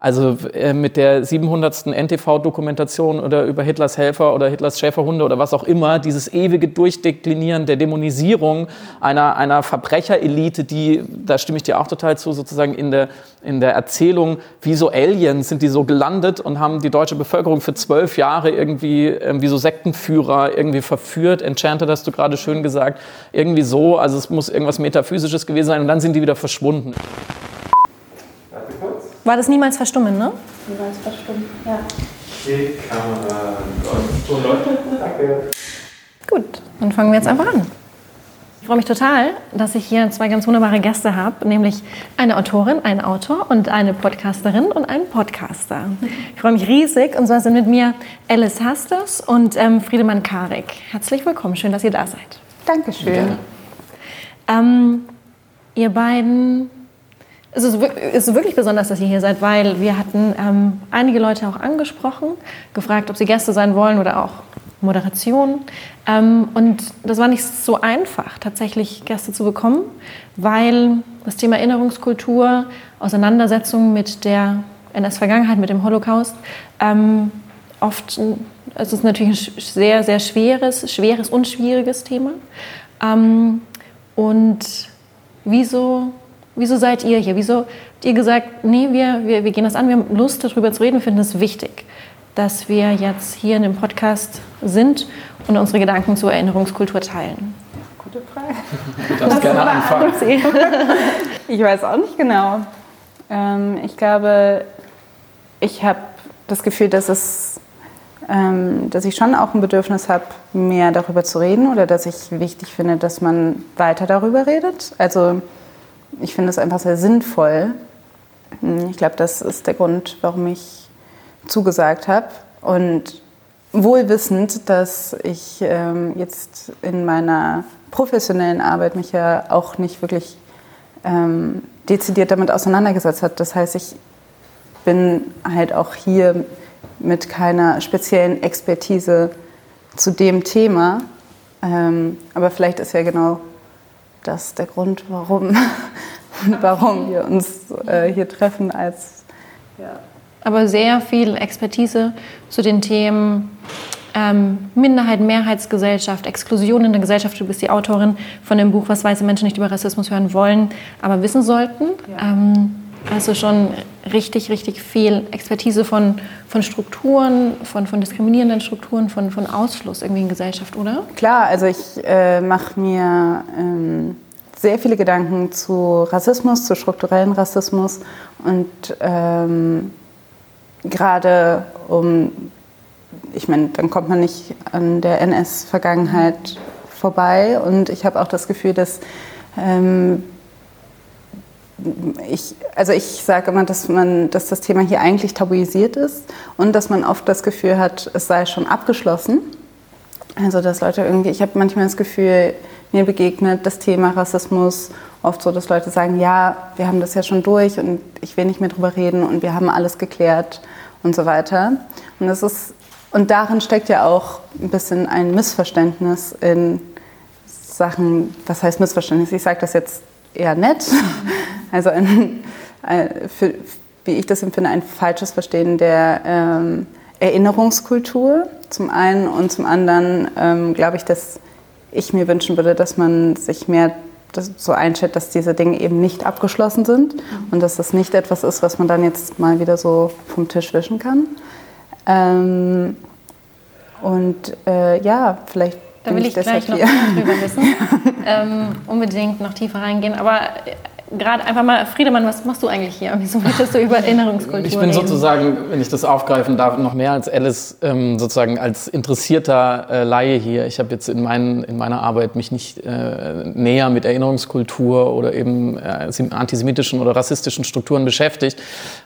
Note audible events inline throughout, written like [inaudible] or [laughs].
Also äh, mit der 700. NTV-Dokumentation oder über Hitlers Helfer oder Hitlers Schäferhunde oder was auch immer, dieses ewige Durchdeklinieren der Dämonisierung einer, einer Verbrecherelite, die, da stimme ich dir auch total zu, sozusagen in der, in der Erzählung, wie so Aliens sind die so gelandet und haben die deutsche Bevölkerung für zwölf Jahre irgendwie äh, wie so Sektenführer irgendwie verführt. Enchanted hast du gerade schön gesagt. Irgendwie so, also es muss irgendwas Metaphysisches gewesen sein und dann sind die wieder verschwunden. War das niemals verstummen, ne? Niemals verstummen, ja. Die Kamera läuft. Danke. Gut, dann fangen wir jetzt einfach an. Ich freue mich total, dass ich hier zwei ganz wunderbare Gäste habe, nämlich eine Autorin, einen Autor und eine Podcasterin und einen Podcaster. Ich freue mich riesig und zwar sind mit mir Alice Hasters und ähm, Friedemann Karik. Herzlich willkommen, schön, dass ihr da seid. Dankeschön. Ähm, ihr beiden es ist, wirklich besonders, dass ihr hier seid, weil wir hatten ähm, einige Leute auch angesprochen, gefragt, ob sie Gäste sein wollen oder auch Moderation. Ähm, und das war nicht so einfach, tatsächlich Gäste zu bekommen, weil das Thema Erinnerungskultur, Auseinandersetzung mit der NS-Vergangenheit, mit dem Holocaust, ähm, oft, es ist natürlich ein sehr, sehr schweres, schweres und schwieriges Thema. Ähm, und wieso Wieso seid ihr hier? Wieso habt ihr gesagt, nee, wir, wir, wir gehen das an, wir haben Lust darüber zu reden, wir finden es wichtig, dass wir jetzt hier in dem Podcast sind und unsere Gedanken zur Erinnerungskultur teilen? Gute Frage. Du darfst gerne anfangen. [laughs] ich weiß auch nicht genau. Ähm, ich glaube, ich habe das Gefühl, dass es ähm, dass ich schon auch ein Bedürfnis habe, mehr darüber zu reden oder dass ich wichtig finde, dass man weiter darüber redet. Also ich finde es einfach sehr sinnvoll. Ich glaube, das ist der Grund, warum ich zugesagt habe. Und wohl wissend, dass ich ähm, jetzt in meiner professionellen Arbeit mich ja auch nicht wirklich ähm, dezidiert damit auseinandergesetzt habe. Das heißt, ich bin halt auch hier mit keiner speziellen Expertise zu dem Thema. Ähm, aber vielleicht ist ja genau das der Grund, warum, [laughs] warum wir uns äh, hier treffen als ja. aber sehr viel Expertise zu den Themen ähm, Minderheit, Mehrheitsgesellschaft, Exklusion in der Gesellschaft. Du bist die Autorin von dem Buch, was weiße Menschen nicht über Rassismus hören wollen, aber wissen sollten. Ja. Ähm, also schon richtig, richtig viel Expertise von, von Strukturen, von, von diskriminierenden Strukturen, von, von Ausschluss irgendwie in Gesellschaft, oder? Klar, also ich äh, mache mir ähm, sehr viele Gedanken zu Rassismus, zu strukturellen Rassismus und ähm, gerade um, ich meine, dann kommt man nicht an der NS-Vergangenheit vorbei und ich habe auch das Gefühl, dass ähm, ich, also ich sage immer, dass, man, dass das Thema hier eigentlich tabuisiert ist und dass man oft das Gefühl hat, es sei schon abgeschlossen. Also dass Leute irgendwie, ich habe manchmal das Gefühl, mir begegnet das Thema Rassismus oft so, dass Leute sagen, ja, wir haben das ja schon durch und ich will nicht mehr drüber reden und wir haben alles geklärt und so weiter. Und das ist und darin steckt ja auch ein bisschen ein Missverständnis in Sachen, was heißt Missverständnis? Ich sage das jetzt eher nett, [laughs] also ein, ein, für, wie ich das empfinde, ein falsches Verstehen der ähm, Erinnerungskultur zum einen und zum anderen ähm, glaube ich, dass ich mir wünschen würde, dass man sich mehr so einschätzt, dass diese Dinge eben nicht abgeschlossen sind mhm. und dass das nicht etwas ist, was man dann jetzt mal wieder so vom Tisch wischen kann. Ähm, und äh, ja, vielleicht da will ich, ich gleich noch mehr drüber wissen. [laughs] ähm, unbedingt noch tiefer reingehen. Aber gerade einfach mal, Friedemann, was machst du eigentlich hier? Wieso möchtest du über Erinnerungskultur Ich bin sozusagen, wenn ich das aufgreifen darf, noch mehr als Alice, ähm, sozusagen als interessierter äh, Laie hier. Ich habe jetzt in, mein, in meiner Arbeit mich nicht äh, näher mit Erinnerungskultur oder eben äh, antisemitischen oder rassistischen Strukturen beschäftigt.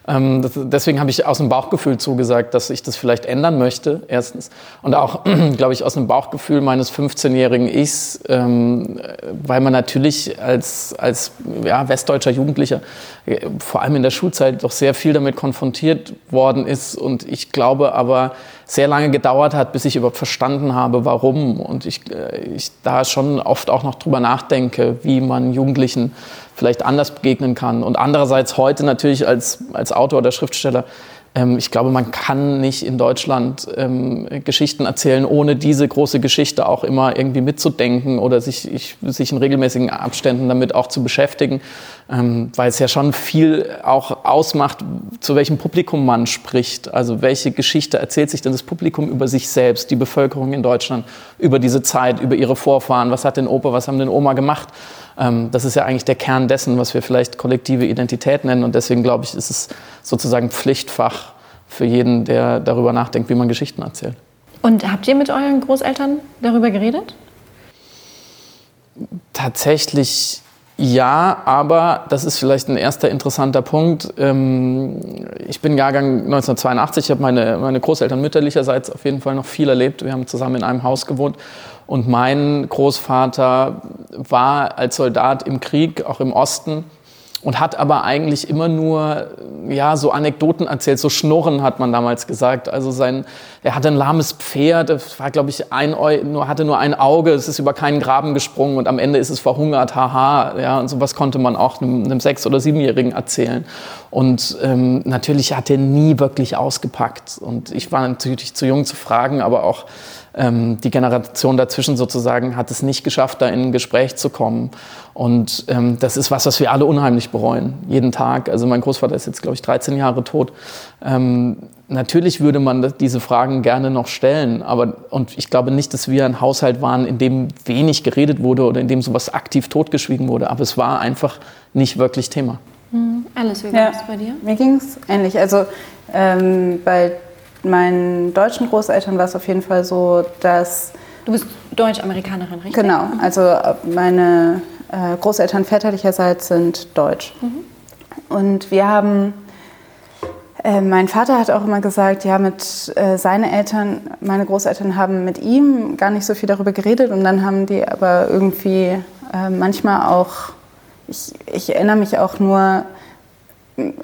Ähm, das, deswegen habe ich aus dem Bauchgefühl zugesagt, dass ich das vielleicht ändern möchte, erstens. Und auch, [clears throat] glaube ich, aus dem Bauchgefühl meines 15-jährigen Ichs, ähm, weil man natürlich als, als ja, westdeutscher Jugendlicher äh, vor allem in der Schulzeit doch sehr viel damit konfrontiert worden ist und ich glaube aber sehr lange gedauert hat, bis ich überhaupt verstanden habe, warum und ich, äh, ich da schon oft auch noch drüber nachdenke, wie man Jugendlichen vielleicht anders begegnen kann. Und andererseits heute natürlich als, als Autor oder Schriftsteller ich glaube, man kann nicht in Deutschland ähm, Geschichten erzählen, ohne diese große Geschichte auch immer irgendwie mitzudenken oder sich, ich, sich in regelmäßigen Abständen damit auch zu beschäftigen, ähm, weil es ja schon viel auch ausmacht, zu welchem Publikum man spricht. Also welche Geschichte erzählt sich denn das Publikum über sich selbst, die Bevölkerung in Deutschland, über diese Zeit, über ihre Vorfahren, was hat denn Opa, was haben denn Oma gemacht? Ähm, das ist ja eigentlich der Kern dessen, was wir vielleicht kollektive Identität nennen. Und deswegen glaube ich, ist es sozusagen Pflichtfach für jeden, der darüber nachdenkt, wie man Geschichten erzählt. Und habt ihr mit euren Großeltern darüber geredet? Tatsächlich ja, aber das ist vielleicht ein erster interessanter Punkt. Ähm, ich bin Jahrgang 1982, ich habe meine, meine Großeltern mütterlicherseits auf jeden Fall noch viel erlebt. Wir haben zusammen in einem Haus gewohnt. Und mein Großvater war als Soldat im Krieg, auch im Osten, und hat aber eigentlich immer nur ja so Anekdoten erzählt, so Schnurren hat man damals gesagt. Also sein, er hatte ein lahmes Pferd, war glaube ich ein nur hatte nur ein Auge, es ist über keinen Graben gesprungen und am Ende ist es verhungert, haha, ja und sowas konnte man auch einem, einem sechs- oder siebenjährigen erzählen. Und ähm, natürlich hat er nie wirklich ausgepackt und ich war natürlich zu jung zu fragen, aber auch ähm, die Generation dazwischen sozusagen hat es nicht geschafft, da in ein Gespräch zu kommen. Und ähm, das ist was, was wir alle unheimlich bereuen, jeden Tag. Also mein Großvater ist jetzt, glaube ich, 13 Jahre tot. Ähm, natürlich würde man diese Fragen gerne noch stellen, aber und ich glaube nicht, dass wir ein Haushalt waren, in dem wenig geredet wurde oder in dem sowas aktiv totgeschwiegen wurde. Aber es war einfach nicht wirklich Thema. Mhm. Alles, wie war es bei dir? Mir ging es ähnlich. Also ähm, bei meinen deutschen Großeltern war es auf jeden Fall so, dass... Du bist Deutsch-Amerikanerin, richtig? Genau, also meine äh, Großeltern väterlicherseits sind deutsch. Mhm. Und wir haben, äh, mein Vater hat auch immer gesagt, ja, mit äh, seine Eltern, meine Großeltern haben mit ihm gar nicht so viel darüber geredet und dann haben die aber irgendwie äh, manchmal auch, ich, ich erinnere mich auch nur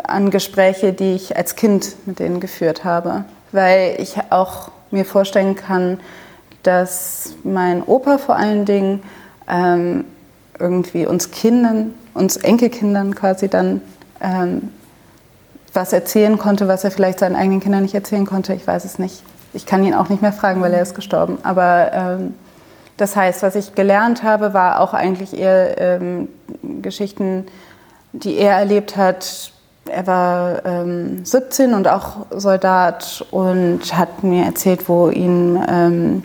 an Gespräche, die ich als Kind mit denen geführt habe weil ich auch mir vorstellen kann, dass mein Opa vor allen Dingen ähm, irgendwie uns Kindern, uns Enkelkindern quasi dann ähm, was erzählen konnte, was er vielleicht seinen eigenen Kindern nicht erzählen konnte. Ich weiß es nicht. Ich kann ihn auch nicht mehr fragen, weil er ist gestorben. Aber ähm, das heißt, was ich gelernt habe, war auch eigentlich eher ähm, Geschichten, die er erlebt hat, er war ähm, 17 und auch Soldat und hat mir erzählt, wo ihn, ähm,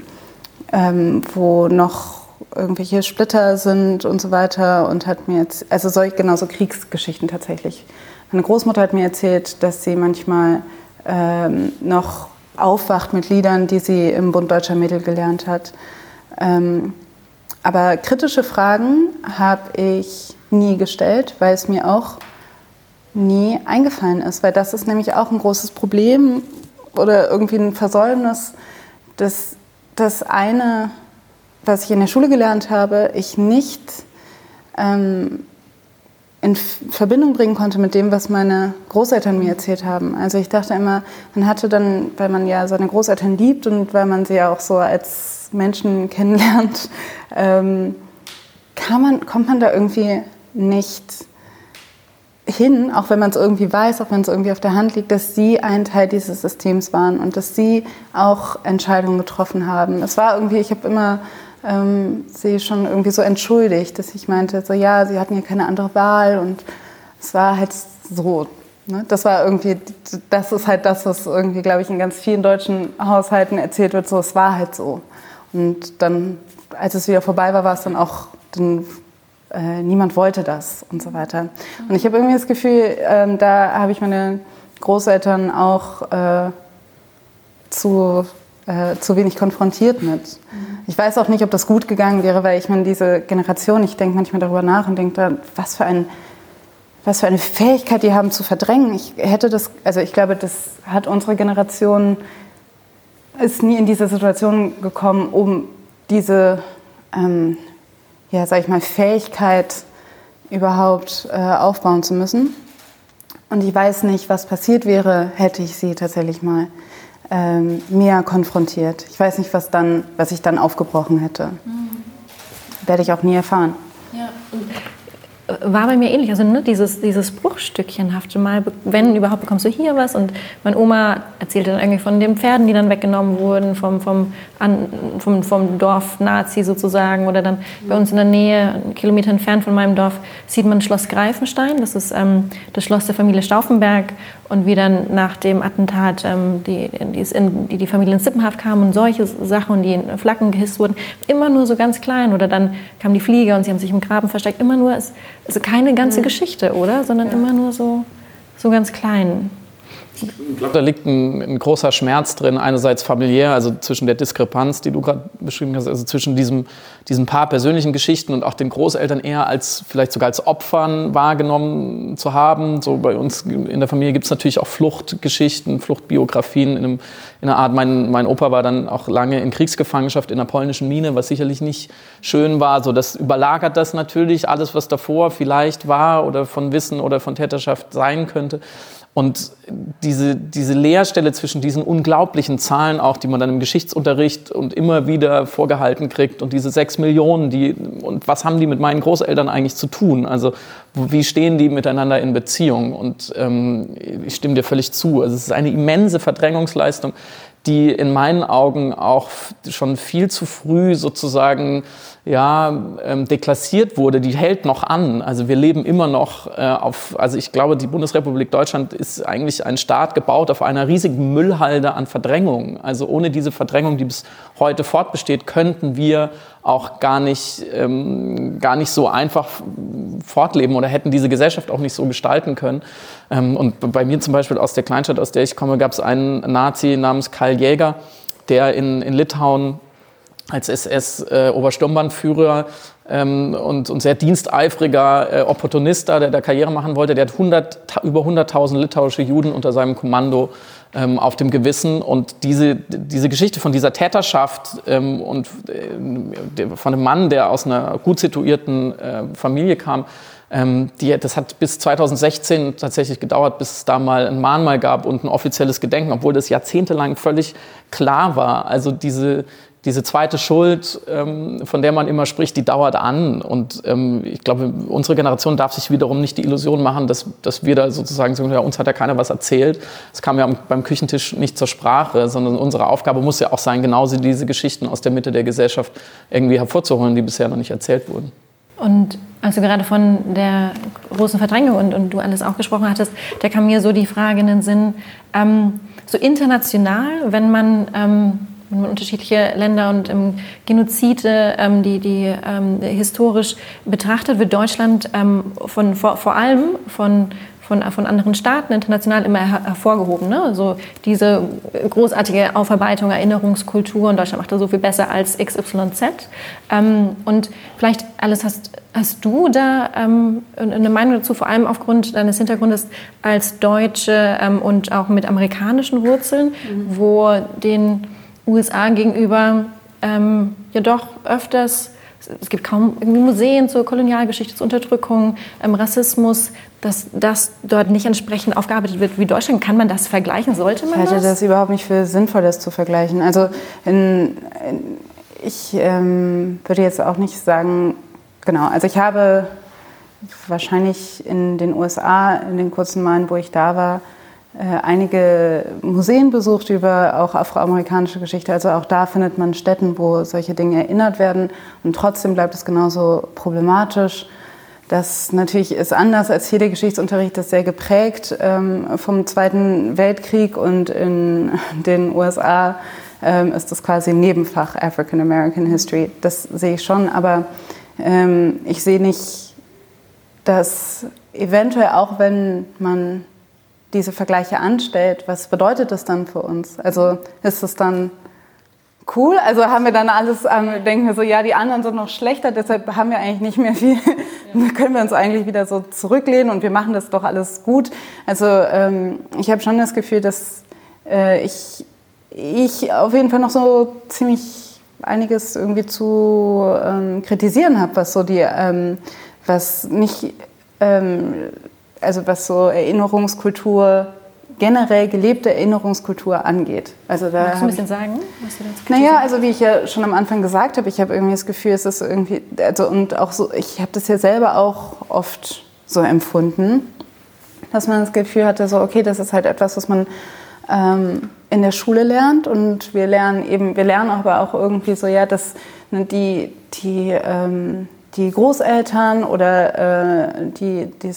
ähm, wo noch irgendwelche Splitter sind und so weiter und hat mir jetzt, also solch, genau so Kriegsgeschichten tatsächlich. Meine Großmutter hat mir erzählt, dass sie manchmal ähm, noch aufwacht mit Liedern, die sie im Bund Deutscher Mädel gelernt hat. Ähm, aber kritische Fragen habe ich nie gestellt, weil es mir auch nie eingefallen ist, weil das ist nämlich auch ein großes Problem oder irgendwie ein Versäumnis, dass das eine, was ich in der Schule gelernt habe, ich nicht ähm, in Verbindung bringen konnte mit dem, was meine Großeltern mir erzählt haben. Also ich dachte immer, man hatte dann, weil man ja seine Großeltern liebt und weil man sie ja auch so als Menschen kennenlernt, [laughs] ähm, man, kommt man da irgendwie nicht hin, auch wenn man es irgendwie weiß, auch wenn es irgendwie auf der Hand liegt, dass sie ein Teil dieses Systems waren und dass sie auch Entscheidungen getroffen haben. Es war irgendwie, ich habe immer ähm, sie schon irgendwie so entschuldigt, dass ich meinte, so ja, sie hatten ja keine andere Wahl und es war halt so. Ne? Das war irgendwie, das ist halt das, was irgendwie, glaube ich, in ganz vielen deutschen Haushalten erzählt wird, so es war halt so. Und dann, als es wieder vorbei war, war es dann auch, dann äh, niemand wollte das und so weiter. Und ich habe irgendwie das Gefühl, äh, da habe ich meine Großeltern auch äh, zu, äh, zu wenig konfrontiert mit. Ich weiß auch nicht, ob das gut gegangen wäre, weil ich meine, diese Generation, ich denke manchmal darüber nach und denke, was für ein was für eine Fähigkeit die haben zu verdrängen. Ich hätte das, also ich glaube, das hat unsere Generation ist nie in diese Situation gekommen, um diese ähm, ja, sag ich mal, Fähigkeit überhaupt äh, aufbauen zu müssen. Und ich weiß nicht, was passiert wäre, hätte ich sie tatsächlich mal ähm, mehr konfrontiert. Ich weiß nicht, was, dann, was ich dann aufgebrochen hätte. Mhm. Werde ich auch nie erfahren. Ja. War bei mir ähnlich. Also ne, dieses, dieses Bruchstückchenhafte Mal, wenn überhaupt bekommst du hier was. Und meine Oma erzählte dann irgendwie von den Pferden, die dann weggenommen wurden vom, vom, an, vom, vom Dorf Nazi sozusagen. Oder dann bei uns in der Nähe, einen Kilometer entfernt von meinem Dorf, sieht man Schloss Greifenstein. Das ist ähm, das Schloss der Familie Stauffenberg. Und wie dann nach dem Attentat ähm, die, die, in, die, die Familie in Sippenhaft kam und solche Sachen und die in Flaggen gehisst wurden. Immer nur so ganz klein. Oder dann kam die Fliege und sie haben sich im Graben versteckt. Immer nur, also keine ganze mhm. Geschichte, oder? Sondern ja. immer nur so, so ganz klein. Ich glaube, da liegt ein, ein, großer Schmerz drin, einerseits familiär, also zwischen der Diskrepanz, die du gerade beschrieben hast, also zwischen diesem, diesen paar persönlichen Geschichten und auch den Großeltern eher als vielleicht sogar als Opfern wahrgenommen zu haben. So bei uns in der Familie gibt es natürlich auch Fluchtgeschichten, Fluchtbiografien in, einem, in einer Art. Mein, mein Opa war dann auch lange in Kriegsgefangenschaft in einer polnischen Mine, was sicherlich nicht schön war. So, das überlagert das natürlich alles, was davor vielleicht war oder von Wissen oder von Täterschaft sein könnte. Und diese, diese Leerstelle zwischen diesen unglaublichen Zahlen auch, die man dann im Geschichtsunterricht und immer wieder vorgehalten kriegt und diese sechs Millionen, die, und was haben die mit meinen Großeltern eigentlich zu tun? Also wie stehen die miteinander in Beziehung? Und ähm, ich stimme dir völlig zu. Also es ist eine immense Verdrängungsleistung, die in meinen Augen auch schon viel zu früh sozusagen ja, ähm, deklassiert wurde, die hält noch an. Also wir leben immer noch äh, auf, also ich glaube, die Bundesrepublik Deutschland ist eigentlich ein Staat gebaut auf einer riesigen Müllhalde an Verdrängung. Also ohne diese Verdrängung, die bis heute fortbesteht, könnten wir auch gar nicht, ähm, gar nicht so einfach fortleben oder hätten diese Gesellschaft auch nicht so gestalten können. Ähm, und bei mir zum Beispiel aus der Kleinstadt, aus der ich komme, gab es einen Nazi namens Karl Jäger, der in, in Litauen als SS-Obersturmbannführer äh, ähm, und, und, sehr diensteifriger äh, Opportunist der da Karriere machen wollte. Der hat 100, über 100.000 litauische Juden unter seinem Kommando ähm, auf dem Gewissen. Und diese, diese Geschichte von dieser Täterschaft ähm, und äh, von einem Mann, der aus einer gut situierten äh, Familie kam, ähm, die, das hat bis 2016 tatsächlich gedauert, bis es da mal ein Mahnmal gab und ein offizielles Gedenken, obwohl das jahrzehntelang völlig klar war. Also diese, diese zweite Schuld, ähm, von der man immer spricht, die dauert an. Und ähm, ich glaube, unsere Generation darf sich wiederum nicht die Illusion machen, dass, dass wir da sozusagen sagen, ja, uns hat ja keiner was erzählt. Es kam ja beim Küchentisch nicht zur Sprache, sondern unsere Aufgabe muss ja auch sein, genauso diese Geschichten aus der Mitte der Gesellschaft irgendwie hervorzuholen, die bisher noch nicht erzählt wurden. Und als du gerade von der großen Verdrängung und, und du alles auch gesprochen hattest, da kam mir so die Frage in den Sinn, ähm, so international, wenn man ähm, wenn man unterschiedliche Länder und ähm, Genozide, ähm, die, die ähm, historisch betrachtet, wird Deutschland ähm, von, vor, vor allem von von, von anderen Staaten international immer her hervorgehoben. Ne? Also diese großartige Aufarbeitung, Erinnerungskultur und Deutschland macht das so viel besser als XYZ. Ähm, und vielleicht, alles hast, hast du da ähm, eine Meinung dazu, vor allem aufgrund deines Hintergrundes als Deutsche ähm, und auch mit amerikanischen Wurzeln, mhm. wo den USA gegenüber ähm, ja doch öfters, es gibt kaum Museen zur Kolonialgeschichte, zur Unterdrückung, ähm, Rassismus, dass das dort nicht entsprechend aufgearbeitet wird wie Deutschland. Kann man das vergleichen? Sollte man das? Ich halte das überhaupt nicht für sinnvoll, das zu vergleichen. Also in, in, ich ähm, würde jetzt auch nicht sagen, genau, also ich habe wahrscheinlich in den USA, in den kurzen Malen, wo ich da war, einige Museen besucht über auch afroamerikanische Geschichte. Also auch da findet man Städten, wo solche Dinge erinnert werden. Und trotzdem bleibt es genauso problematisch. Das natürlich ist anders als hier der Geschichtsunterricht, das sehr geprägt ähm, vom Zweiten Weltkrieg und in [laughs] den USA ähm, ist das quasi ein Nebenfach African American History. Das sehe ich schon, aber ähm, ich sehe nicht, dass eventuell auch wenn man diese Vergleiche anstellt, was bedeutet das dann für uns? Also ist es dann cool? Also haben wir dann alles, ähm, denken wir so, ja, die anderen sind noch schlechter, deshalb haben wir eigentlich nicht mehr viel, ja. [laughs] können wir uns eigentlich wieder so zurücklehnen und wir machen das doch alles gut. Also ähm, ich habe schon das Gefühl, dass äh, ich, ich auf jeden Fall noch so ziemlich einiges irgendwie zu ähm, kritisieren habe, was so die, ähm, was nicht ähm, also was so Erinnerungskultur generell gelebte Erinnerungskultur angeht. Also da Magst du ein bisschen sagen, was du dazu Naja, also wie ich ja schon am Anfang gesagt habe, ich habe irgendwie das Gefühl, es ist irgendwie, also und auch so, ich habe das ja selber auch oft so empfunden, dass man das Gefühl hatte, so okay, das ist halt etwas, was man ähm, in der Schule lernt und wir lernen eben, wir lernen aber auch irgendwie so, ja, dass ne, die, die ähm, die Großeltern oder äh, die, die,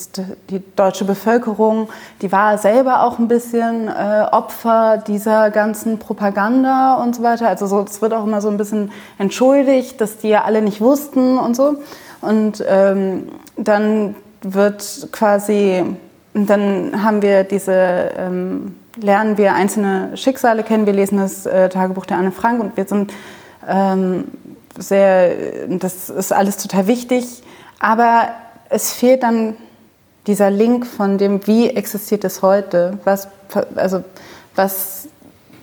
die, deutsche Bevölkerung, die war selber auch ein bisschen äh, Opfer dieser ganzen Propaganda und so weiter. Also so, es wird auch immer so ein bisschen entschuldigt, dass die ja alle nicht wussten und so. Und ähm, dann wird quasi, dann haben wir diese, ähm, lernen wir einzelne Schicksale kennen. Wir lesen das äh, Tagebuch der Anne Frank und wir sind ähm, sehr, das ist alles total wichtig, aber es fehlt dann dieser Link von dem, wie existiert es heute, was, also was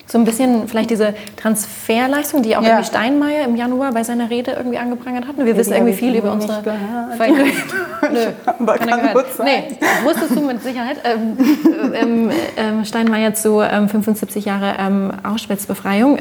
so ein bisschen vielleicht diese Transferleistung, die auch ja. irgendwie Steinmeier im Januar bei seiner Rede irgendwie angeprangert hat. Wir ja, wissen irgendwie viel über unsere. [laughs] Nö, Aber kann gehört. Nee, wusstest du mit Sicherheit. Ähm, ähm, ähm, Steinmeier zu 75 ähm, Jahre ähm, Auschwitz-Befreiung.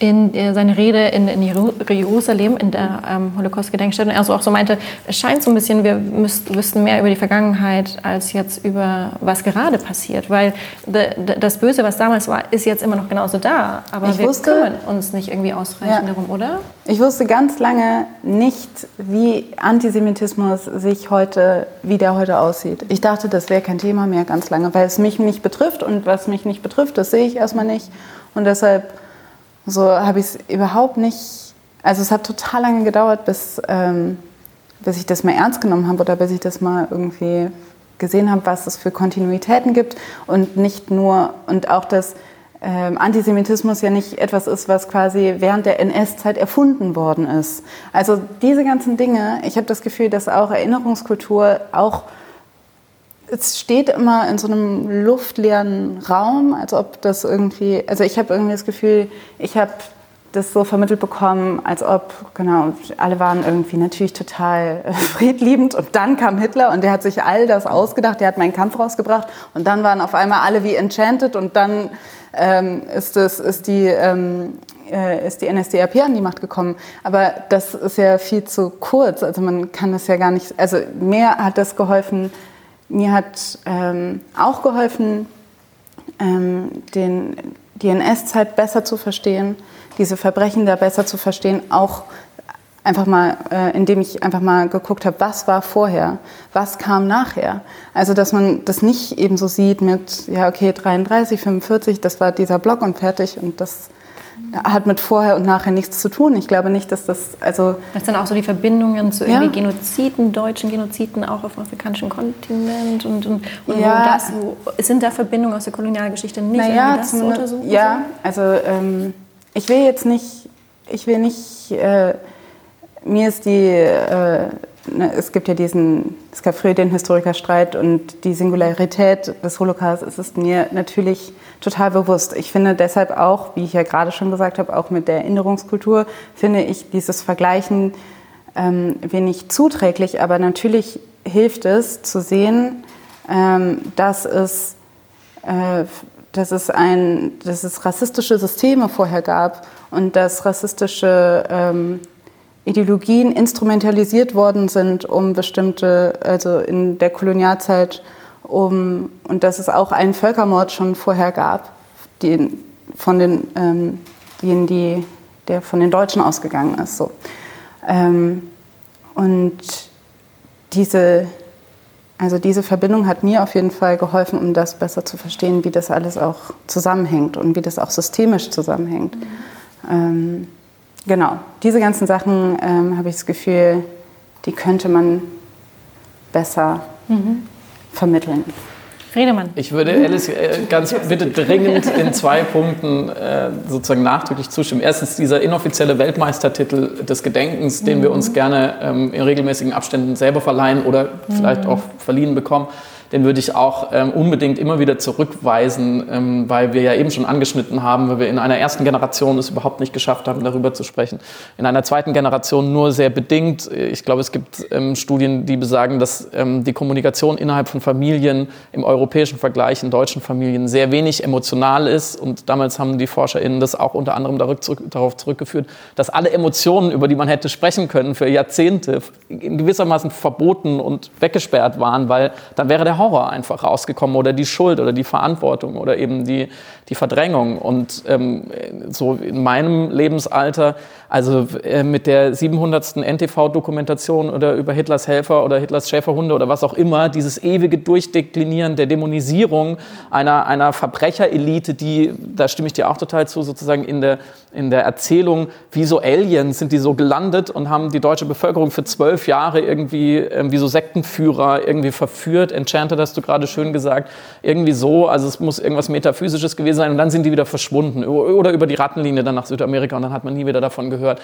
In äh, seine Rede in, in, Jerusalem, in der ähm, Holocaust-Gedenkstätte, er so auch so meinte, es scheint so ein bisschen, wir müsst, wüssten mehr über die Vergangenheit als jetzt über was gerade passiert, weil de, de, das Böse, was damals war, ist jetzt immer noch genauso da, aber ich wir wusste, kümmern uns nicht irgendwie ausreichend ja, darum, oder? Ich wusste ganz lange nicht, wie Antisemitismus sich heute, wie der heute aussieht. Ich dachte, das wäre kein Thema mehr ganz lange, weil es mich nicht betrifft. Und was mich nicht betrifft, das sehe ich erstmal nicht. Und deshalb so habe ich es überhaupt nicht, also es hat total lange gedauert, bis, ähm, bis ich das mal ernst genommen habe oder bis ich das mal irgendwie gesehen habe, was es für Kontinuitäten gibt und nicht nur, und auch, dass ähm, Antisemitismus ja nicht etwas ist, was quasi während der NS-Zeit erfunden worden ist. Also diese ganzen Dinge, ich habe das Gefühl, dass auch Erinnerungskultur auch es steht immer in so einem luftleeren Raum, als ob das irgendwie, also ich habe irgendwie das Gefühl, ich habe das so vermittelt bekommen, als ob, genau, alle waren irgendwie natürlich total äh, [laughs] friedliebend. Und dann kam Hitler und der hat sich all das ausgedacht, der hat meinen Kampf rausgebracht. Und dann waren auf einmal alle wie enchanted. Und dann ähm, ist, das, ist, die, ähm, äh, ist die NSDAP an die Macht gekommen. Aber das ist ja viel zu kurz, also man kann das ja gar nicht, also mehr hat das geholfen, mir hat ähm, auch geholfen, ähm, den, die NS-Zeit besser zu verstehen, diese Verbrechen da besser zu verstehen, auch einfach mal, äh, indem ich einfach mal geguckt habe, was war vorher, was kam nachher. Also, dass man das nicht eben so sieht mit, ja, okay, 33, 45, das war dieser Block und fertig und das hat mit vorher und nachher nichts zu tun. Ich glaube nicht, dass das also. Das sind auch so die Verbindungen zu ja. Genoziden, deutschen Genoziden auch auf dem afrikanischen Kontinent und, und, und ja. das, sind da Verbindungen aus der Kolonialgeschichte nicht? Naja, das zu untersuchen? Ja, also ähm, ich will jetzt nicht, ich will nicht. Äh, mir ist die äh, Ne, es gibt ja diesen, es gab früher den Historikerstreit und die Singularität des Holocaust es ist mir natürlich total bewusst. Ich finde deshalb auch, wie ich ja gerade schon gesagt habe, auch mit der Erinnerungskultur, finde ich dieses Vergleichen ähm, wenig zuträglich, aber natürlich hilft es zu sehen, ähm, dass es äh, dass es, ein, dass es rassistische Systeme vorher gab und dass rassistische ähm, Ideologien instrumentalisiert worden sind, um bestimmte, also in der Kolonialzeit, um, und dass es auch einen Völkermord schon vorher gab, den, von den, ähm, den, die, der von den Deutschen ausgegangen ist. So. Ähm, und diese, also diese Verbindung hat mir auf jeden Fall geholfen, um das besser zu verstehen, wie das alles auch zusammenhängt und wie das auch systemisch zusammenhängt. Mhm. Ähm, Genau, diese ganzen Sachen ähm, habe ich das Gefühl, die könnte man besser mhm. vermitteln. Friedemann. Ich würde Alice äh, ganz bitte dringend in zwei Punkten äh, sozusagen nachdrücklich zustimmen. Erstens dieser inoffizielle Weltmeistertitel des Gedenkens, den mhm. wir uns gerne ähm, in regelmäßigen Abständen selber verleihen oder vielleicht mhm. auch verliehen bekommen den würde ich auch ähm, unbedingt immer wieder zurückweisen, ähm, weil wir ja eben schon angeschnitten haben, weil wir in einer ersten Generation es überhaupt nicht geschafft haben, darüber zu sprechen. In einer zweiten Generation nur sehr bedingt. Ich glaube, es gibt ähm, Studien, die besagen, dass ähm, die Kommunikation innerhalb von Familien im europäischen Vergleich in deutschen Familien sehr wenig emotional ist. Und damals haben die ForscherInnen das auch unter anderem darauf zurückgeführt, dass alle Emotionen, über die man hätte sprechen können für Jahrzehnte, gewissermaßen verboten und weggesperrt waren, weil dann wäre der Horror einfach rausgekommen oder die Schuld oder die Verantwortung oder eben die, die Verdrängung. Und ähm, so in meinem Lebensalter, also äh, mit der 700. NTV-Dokumentation oder über Hitlers Helfer oder Hitlers Schäferhunde oder was auch immer, dieses ewige Durchdeklinieren der Dämonisierung einer, einer Verbrecherelite, die, da stimme ich dir auch total zu, sozusagen in der, in der Erzählung, wie so Aliens sind die so gelandet und haben die deutsche Bevölkerung für zwölf Jahre irgendwie äh, wie so Sektenführer irgendwie verführt. Enchanted hast du gerade schön gesagt. Irgendwie so, also es muss irgendwas Metaphysisches gewesen sein und dann sind die wieder verschwunden oder über die Rattenlinie dann nach Südamerika und dann hat man nie wieder davon gehört.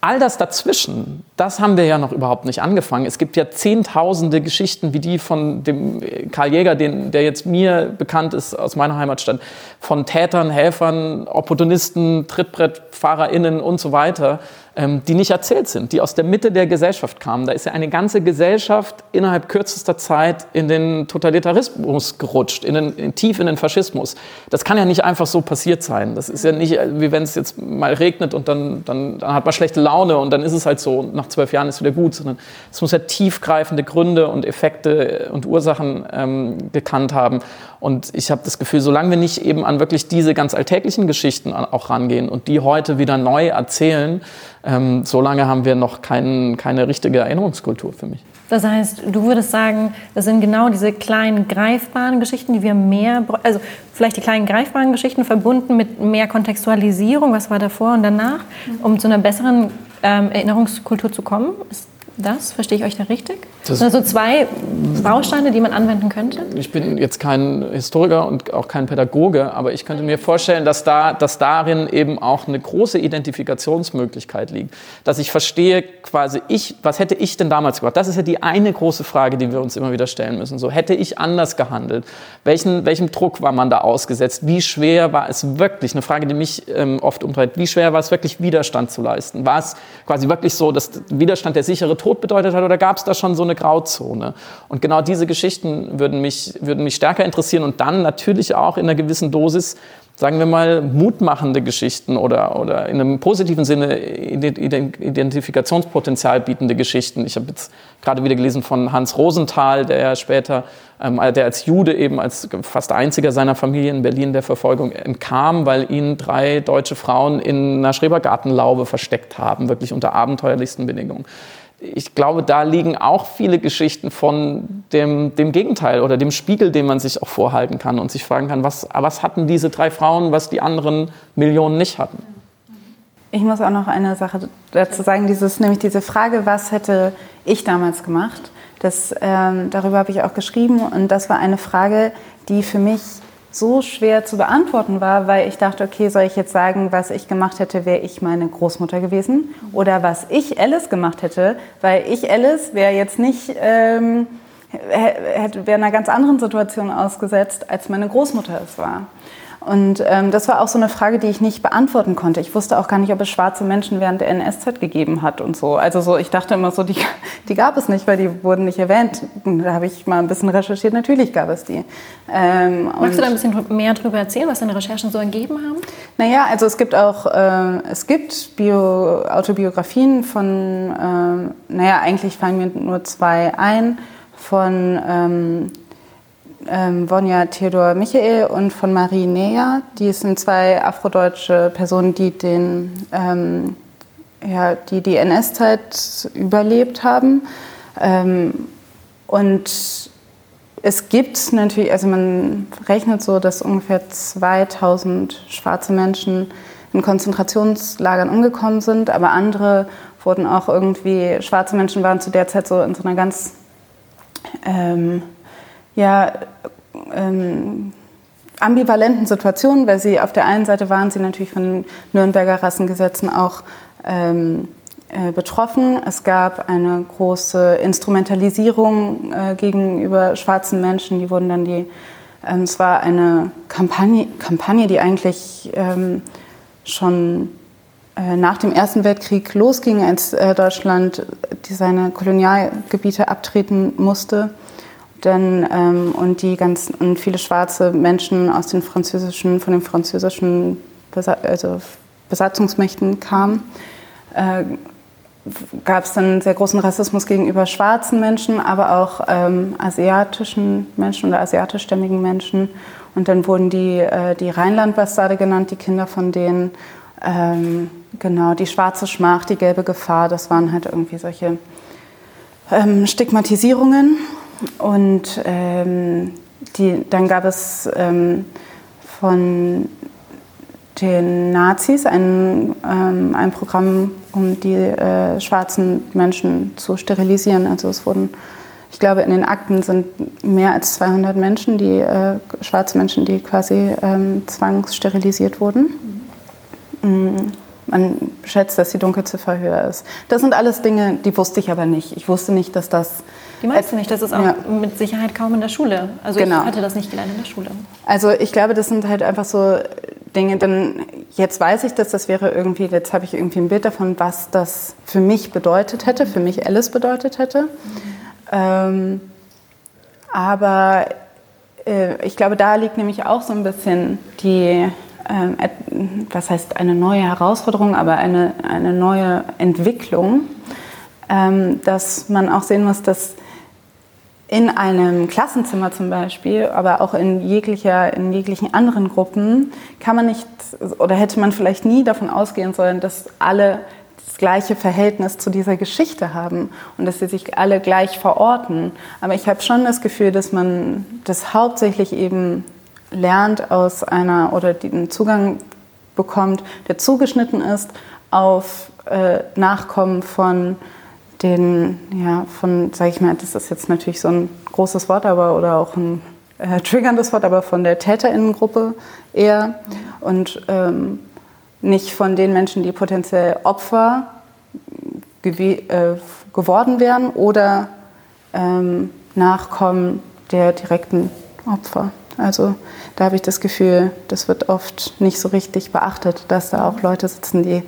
All das dazwischen, das haben wir ja noch überhaupt nicht angefangen. Es gibt ja zehntausende Geschichten wie die von dem Karl Jäger, den, der jetzt mir bekannt ist aus meiner Heimatstadt, von Tätern, Helfern, Opportunisten, Trittbrettfahrerinnen und so weiter, die nicht erzählt sind, die aus der Mitte der Gesellschaft kamen. Da ist ja eine ganze Gesellschaft innerhalb kürzester Zeit in den Totalitarismus gerutscht, in den, in, tief in den Faschismus. Das kann ja nicht einfach so passiert sein. Das ist ja nicht, äh, wie wenn es jetzt mal regnet und dann, dann, dann hat man schlechte Laune und dann ist es halt so, nach zwölf Jahren ist es wieder gut, sondern es muss ja tiefgreifende Gründe und Effekte und Ursachen ähm, gekannt haben. Und ich habe das Gefühl, solange wir nicht eben an wirklich diese ganz alltäglichen Geschichten auch rangehen und die heute wieder neu erzählen, ähm, solange haben wir noch kein, keine richtige Erinnerungskultur für mich. Das heißt, du würdest sagen, das sind genau diese kleinen greifbaren Geschichten, die wir mehr, also vielleicht die kleinen greifbaren Geschichten verbunden mit mehr Kontextualisierung, was war davor und danach, um zu einer besseren ähm, Erinnerungskultur zu kommen. Ist das? Verstehe ich euch da richtig? Das also zwei Bausteine, die man anwenden könnte? Ich bin jetzt kein Historiker und auch kein Pädagoge, aber ich könnte mir vorstellen, dass, da, dass darin eben auch eine große Identifikationsmöglichkeit liegt. Dass ich verstehe quasi, ich, was hätte ich denn damals gemacht? Das ist ja die eine große Frage, die wir uns immer wieder stellen müssen. So, hätte ich anders gehandelt? Welchen, welchem Druck war man da ausgesetzt? Wie schwer war es wirklich? Eine Frage, die mich ähm, oft umtreibt. Wie schwer war es wirklich, Widerstand zu leisten? War es quasi wirklich so, dass Widerstand der sichere Tod bedeutet hat oder gab es da schon so eine Grauzone? Und genau diese Geschichten würden mich, würden mich stärker interessieren und dann natürlich auch in einer gewissen Dosis sagen wir mal, mutmachende Geschichten oder, oder in einem positiven Sinne Identifikationspotenzial bietende Geschichten. Ich habe jetzt gerade wieder gelesen von Hans Rosenthal, der ja später, ähm, der als Jude eben als fast einziger seiner Familie in Berlin der Verfolgung entkam, weil ihn drei deutsche Frauen in einer Schrebergartenlaube versteckt haben, wirklich unter abenteuerlichsten Bedingungen ich glaube, da liegen auch viele Geschichten von dem, dem, Gegenteil oder dem Spiegel, den man sich auch vorhalten kann und sich fragen kann, was, was hatten diese drei Frauen, was die anderen Millionen nicht hatten. Ich muss auch noch eine Sache dazu sagen, dieses, nämlich diese Frage, was hätte ich damals gemacht, das, ähm, darüber habe ich auch geschrieben und das war eine Frage, die für mich so schwer zu beantworten war, weil ich dachte, okay, soll ich jetzt sagen, was ich gemacht hätte, wäre ich meine Großmutter gewesen? Oder was ich Alice gemacht hätte, weil ich Alice wäre jetzt nicht, ähm, wäre einer ganz anderen Situation ausgesetzt, als meine Großmutter es war. Und ähm, das war auch so eine Frage, die ich nicht beantworten konnte. Ich wusste auch gar nicht, ob es schwarze Menschen während der NS-Zeit gegeben hat und so. Also so, ich dachte immer so, die, [laughs] die gab es nicht, weil die wurden nicht erwähnt. Da habe ich mal ein bisschen recherchiert. Natürlich gab es die. Ähm, Magst du da ein bisschen mehr darüber erzählen, was deine Recherchen so ergeben haben? Naja, also es gibt auch, äh, es gibt Bio, Autobiografien von, äh, naja, eigentlich fallen mir nur zwei ein, von ähm, ähm, Vonja Theodor Michael und von Marie Nea. Die sind zwei afrodeutsche Personen, die den, ähm, ja, die, die NS-Zeit überlebt haben. Ähm, und es gibt natürlich, also man rechnet so, dass ungefähr 2000 schwarze Menschen in Konzentrationslagern umgekommen sind, aber andere wurden auch irgendwie, schwarze Menschen waren zu der Zeit so in so einer ganz ähm, ja, ähm, ambivalenten Situationen, weil sie auf der einen Seite waren sie natürlich von Nürnberger Rassengesetzen auch ähm, äh, betroffen. Es gab eine große Instrumentalisierung äh, gegenüber schwarzen Menschen. Die wurden dann die, ähm, es war eine Kampagne, Kampagne die eigentlich ähm, schon äh, nach dem Ersten Weltkrieg losging, als äh, Deutschland die seine Kolonialgebiete abtreten musste. Denn, ähm, und die ganz und viele schwarze Menschen aus den französischen, von den französischen Besa also Besatzungsmächten kamen, äh, gab es dann sehr großen Rassismus gegenüber schwarzen Menschen, aber auch ähm, asiatischen Menschen oder asiatischstämmigen Menschen. Und dann wurden die, äh, die Rheinland-Bastarde genannt, die Kinder von denen. Ähm, genau, die schwarze Schmach, die gelbe Gefahr, das waren halt irgendwie solche ähm, Stigmatisierungen. Und ähm, die, dann gab es ähm, von den Nazis ein, ähm, ein Programm, um die äh, schwarzen Menschen zu sterilisieren. Also es wurden, ich glaube, in den Akten sind mehr als 200 Menschen, die äh, schwarze Menschen, die quasi ähm, zwangssterilisiert wurden. Mhm. Man schätzt, dass die Dunkelziffer höher ist. Das sind alles Dinge, die wusste ich aber nicht. Ich wusste nicht, dass das. Die meisten nicht. Das ist auch ja. mit Sicherheit kaum in der Schule. Also genau. ich hatte das nicht gelernt in der Schule. Also ich glaube, das sind halt einfach so Dinge, denn jetzt weiß ich das, das wäre irgendwie, jetzt habe ich irgendwie ein Bild davon, was das für mich bedeutet hätte, für mich Alice bedeutet hätte. Mhm. Ähm, aber äh, ich glaube, da liegt nämlich auch so ein bisschen die, äh, was heißt eine neue Herausforderung, aber eine, eine neue Entwicklung, ähm, dass man auch sehen muss, dass in einem Klassenzimmer zum Beispiel, aber auch in, jeglicher, in jeglichen anderen Gruppen, kann man nicht oder hätte man vielleicht nie davon ausgehen sollen, dass alle das gleiche Verhältnis zu dieser Geschichte haben und dass sie sich alle gleich verorten. Aber ich habe schon das Gefühl, dass man das hauptsächlich eben lernt aus einer oder den Zugang bekommt, der zugeschnitten ist auf äh, Nachkommen von den, ja, von, sage ich mal, das ist jetzt natürlich so ein großes Wort, aber oder auch ein äh, triggerndes Wort, aber von der Täterinnengruppe eher und ähm, nicht von den Menschen, die potenziell Opfer äh, geworden wären oder ähm, Nachkommen der direkten Opfer. Also da habe ich das Gefühl, das wird oft nicht so richtig beachtet, dass da auch Leute sitzen, die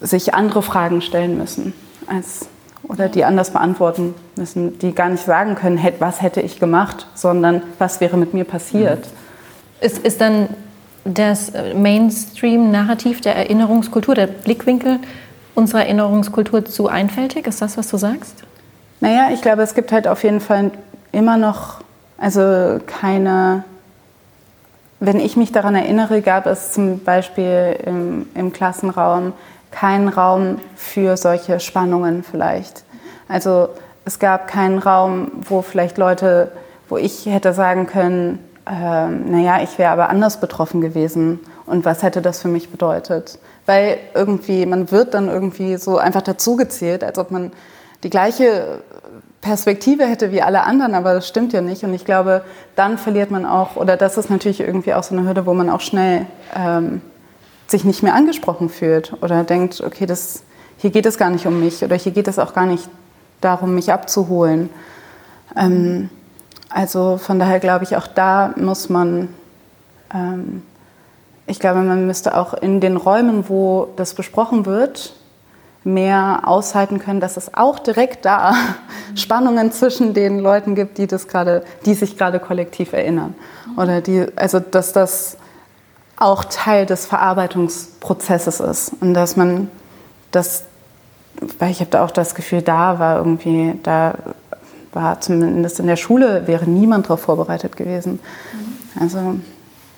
sich andere Fragen stellen müssen als, oder die anders beantworten müssen, die gar nicht sagen können, was hätte ich gemacht, sondern was wäre mit mir passiert. Mhm. Ist, ist dann das Mainstream-Narrativ der Erinnerungskultur, der Blickwinkel unserer Erinnerungskultur zu einfältig? Ist das, was du sagst? Naja, ich glaube, es gibt halt auf jeden Fall immer noch, also keine, wenn ich mich daran erinnere, gab es zum Beispiel im, im Klassenraum keinen Raum für solche Spannungen vielleicht. Also es gab keinen Raum, wo vielleicht Leute, wo ich hätte sagen können, äh, naja, ich wäre aber anders betroffen gewesen und was hätte das für mich bedeutet. Weil irgendwie, man wird dann irgendwie so einfach dazugezählt, als ob man die gleiche Perspektive hätte wie alle anderen, aber das stimmt ja nicht. Und ich glaube, dann verliert man auch, oder das ist natürlich irgendwie auch so eine Hürde, wo man auch schnell ähm, sich nicht mehr angesprochen fühlt oder denkt, okay, das, hier geht es gar nicht um mich oder hier geht es auch gar nicht darum, mich abzuholen. Ähm, also von daher glaube ich, auch da muss man, ähm, ich glaube, man müsste auch in den Räumen, wo das besprochen wird, mehr aushalten können, dass es auch direkt da [laughs] Spannungen zwischen den Leuten gibt, die das gerade, die sich gerade kollektiv erinnern. Oder die, also dass das auch Teil des Verarbeitungsprozesses ist und dass man das, weil ich habe da auch das Gefühl, da war irgendwie, da war zumindest in der Schule wäre niemand darauf vorbereitet gewesen. Mhm. Also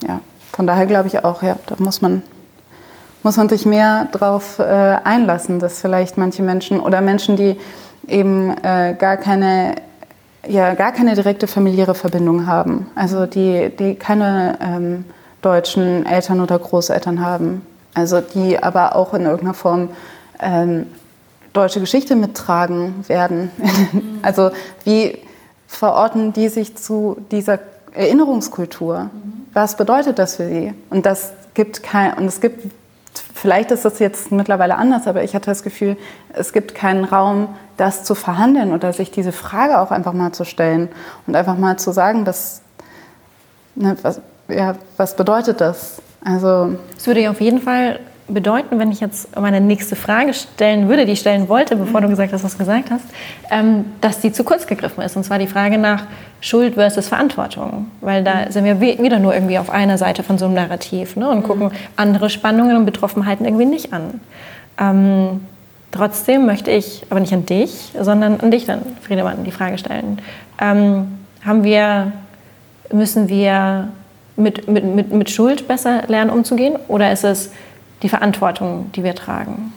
ja, von daher glaube ich auch, ja, da muss man muss man sich mehr darauf äh, einlassen, dass vielleicht manche Menschen oder Menschen, die eben äh, gar keine ja gar keine direkte familiäre Verbindung haben, also die die keine ähm, deutschen Eltern oder Großeltern haben. Also die aber auch in irgendeiner Form ähm, deutsche Geschichte mittragen werden. [laughs] also wie verorten die sich zu dieser Erinnerungskultur? Was bedeutet das für sie? Und das gibt kein, und es gibt vielleicht ist das jetzt mittlerweile anders, aber ich hatte das Gefühl, es gibt keinen Raum, das zu verhandeln oder sich diese Frage auch einfach mal zu stellen und einfach mal zu sagen, dass, ne, was, ja, was bedeutet das? Also es würde ja auf jeden Fall bedeuten, wenn ich jetzt meine nächste Frage stellen würde, die ich stellen wollte, bevor du gesagt hast, was du gesagt hast, ähm, dass die zu kurz gegriffen ist. Und zwar die Frage nach Schuld versus Verantwortung. Weil da sind wir wieder nur irgendwie auf einer Seite von so einem Narrativ ne, und gucken andere Spannungen und Betroffenheiten irgendwie nicht an. Ähm, trotzdem möchte ich, aber nicht an dich, sondern an dich dann, Friedemann, die Frage stellen. Ähm, haben wir, müssen wir mit, mit, mit, mit Schuld besser lernen umzugehen? Oder ist es die Verantwortung, die wir tragen?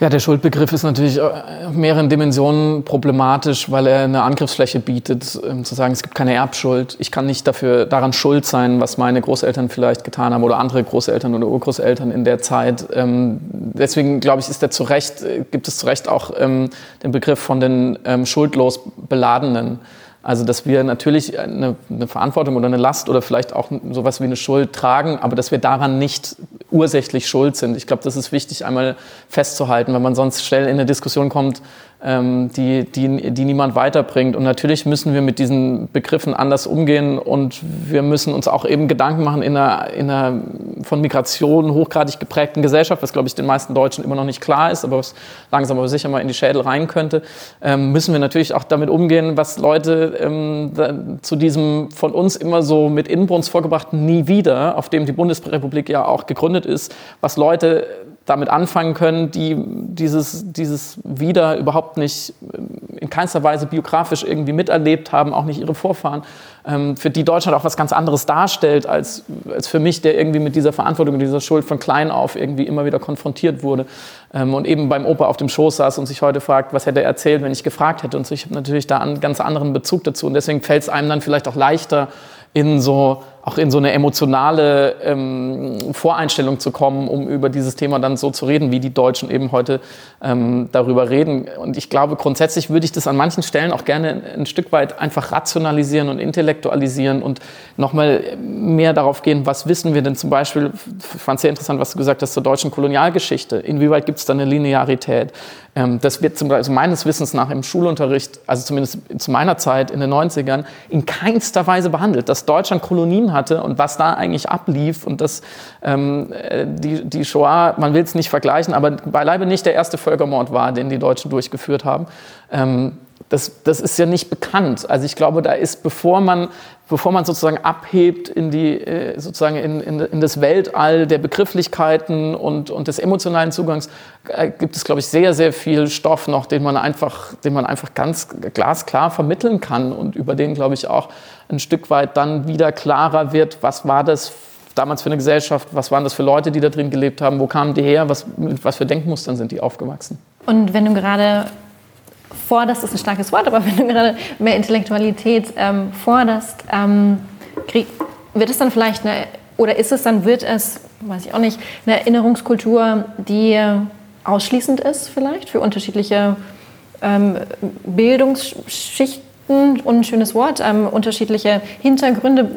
Ja, der Schuldbegriff ist natürlich auf mehreren Dimensionen problematisch, weil er eine Angriffsfläche bietet, ähm, zu sagen, es gibt keine Erbschuld. Ich kann nicht dafür daran schuld sein, was meine Großeltern vielleicht getan haben oder andere Großeltern oder Urgroßeltern in der Zeit. Ähm, deswegen glaube ich, ist der zu Recht, äh, gibt es zu Recht auch ähm, den Begriff von den schuldlos Beladenen. Also, dass wir natürlich eine, eine, Verantwortung oder eine Last oder vielleicht auch sowas wie eine Schuld tragen, aber dass wir daran nicht ursächlich schuld sind. Ich glaube, das ist wichtig einmal festzuhalten, wenn man sonst schnell in eine Diskussion kommt, die, die, die niemand weiterbringt. Und natürlich müssen wir mit diesen Begriffen anders umgehen und wir müssen uns auch eben Gedanken machen in einer, in einer von Migration hochgradig geprägten Gesellschaft, was, glaube ich, den meisten Deutschen immer noch nicht klar ist, aber was langsam aber sicher mal in die Schädel rein könnte, ähm, müssen wir natürlich auch damit umgehen, was Leute ähm, zu diesem von uns immer so mit Inbrunst vorgebrachten Nie wieder, auf dem die Bundesrepublik ja auch gegründet ist, was Leute damit anfangen können, die dieses, dieses Wieder überhaupt nicht äh, in keinster Weise biografisch irgendwie miterlebt haben, auch nicht ihre Vorfahren, ähm, für die Deutschland auch was ganz anderes darstellt als, als für mich, der irgendwie mit dieser Verantwortung und dieser Schuld von klein auf irgendwie immer wieder konfrontiert wurde ähm, und eben beim Opa auf dem Schoß saß und sich heute fragt, was hätte er erzählt, wenn ich gefragt hätte. Und so, ich habe natürlich da einen ganz anderen Bezug dazu und deswegen fällt es einem dann vielleicht auch leichter, in so auch in so eine emotionale ähm, Voreinstellung zu kommen, um über dieses Thema dann so zu reden, wie die Deutschen eben heute ähm, darüber reden. Und ich glaube, grundsätzlich würde ich das an manchen Stellen auch gerne ein Stück weit einfach rationalisieren und intellektualisieren und nochmal mehr darauf gehen, was wissen wir denn zum Beispiel, ich fand es sehr interessant, was du gesagt hast zur deutschen Kolonialgeschichte. Inwieweit gibt es da eine Linearität? Ähm, das wird zum Beispiel also meines Wissens nach im Schulunterricht, also zumindest zu meiner Zeit in den 90ern, in keinster Weise behandelt, dass Deutschland Kolonien hatte und was da eigentlich ablief und dass ähm, äh, die, die Shoah, man will es nicht vergleichen, aber beileibe nicht der erste Völkermord war, den die Deutschen durchgeführt haben. Ähm, das, das ist ja nicht bekannt. Also ich glaube, da ist, bevor man, bevor man sozusagen abhebt in, die, äh, sozusagen in, in, in das Weltall der Begrifflichkeiten und, und des emotionalen Zugangs, äh, gibt es, glaube ich, sehr, sehr viel Stoff noch, den man einfach, den man einfach ganz glasklar vermitteln kann und über den, glaube ich, auch ein Stück weit dann wieder klarer wird, was war das damals für eine Gesellschaft, was waren das für Leute, die da drin gelebt haben, wo kamen die her, was, mit was für Denkmustern sind die aufgewachsen. Und wenn du gerade forderst, ist ein starkes Wort, aber [laughs] wenn du gerade mehr Intellektualität ähm, forderst, ähm, krieg, wird es dann vielleicht eine, oder ist es dann, wird es, weiß ich auch nicht, eine Erinnerungskultur, die ausschließend ist vielleicht für unterschiedliche ähm, Bildungsschichten? Und ein schönes Wort, ähm, unterschiedliche Hintergründe,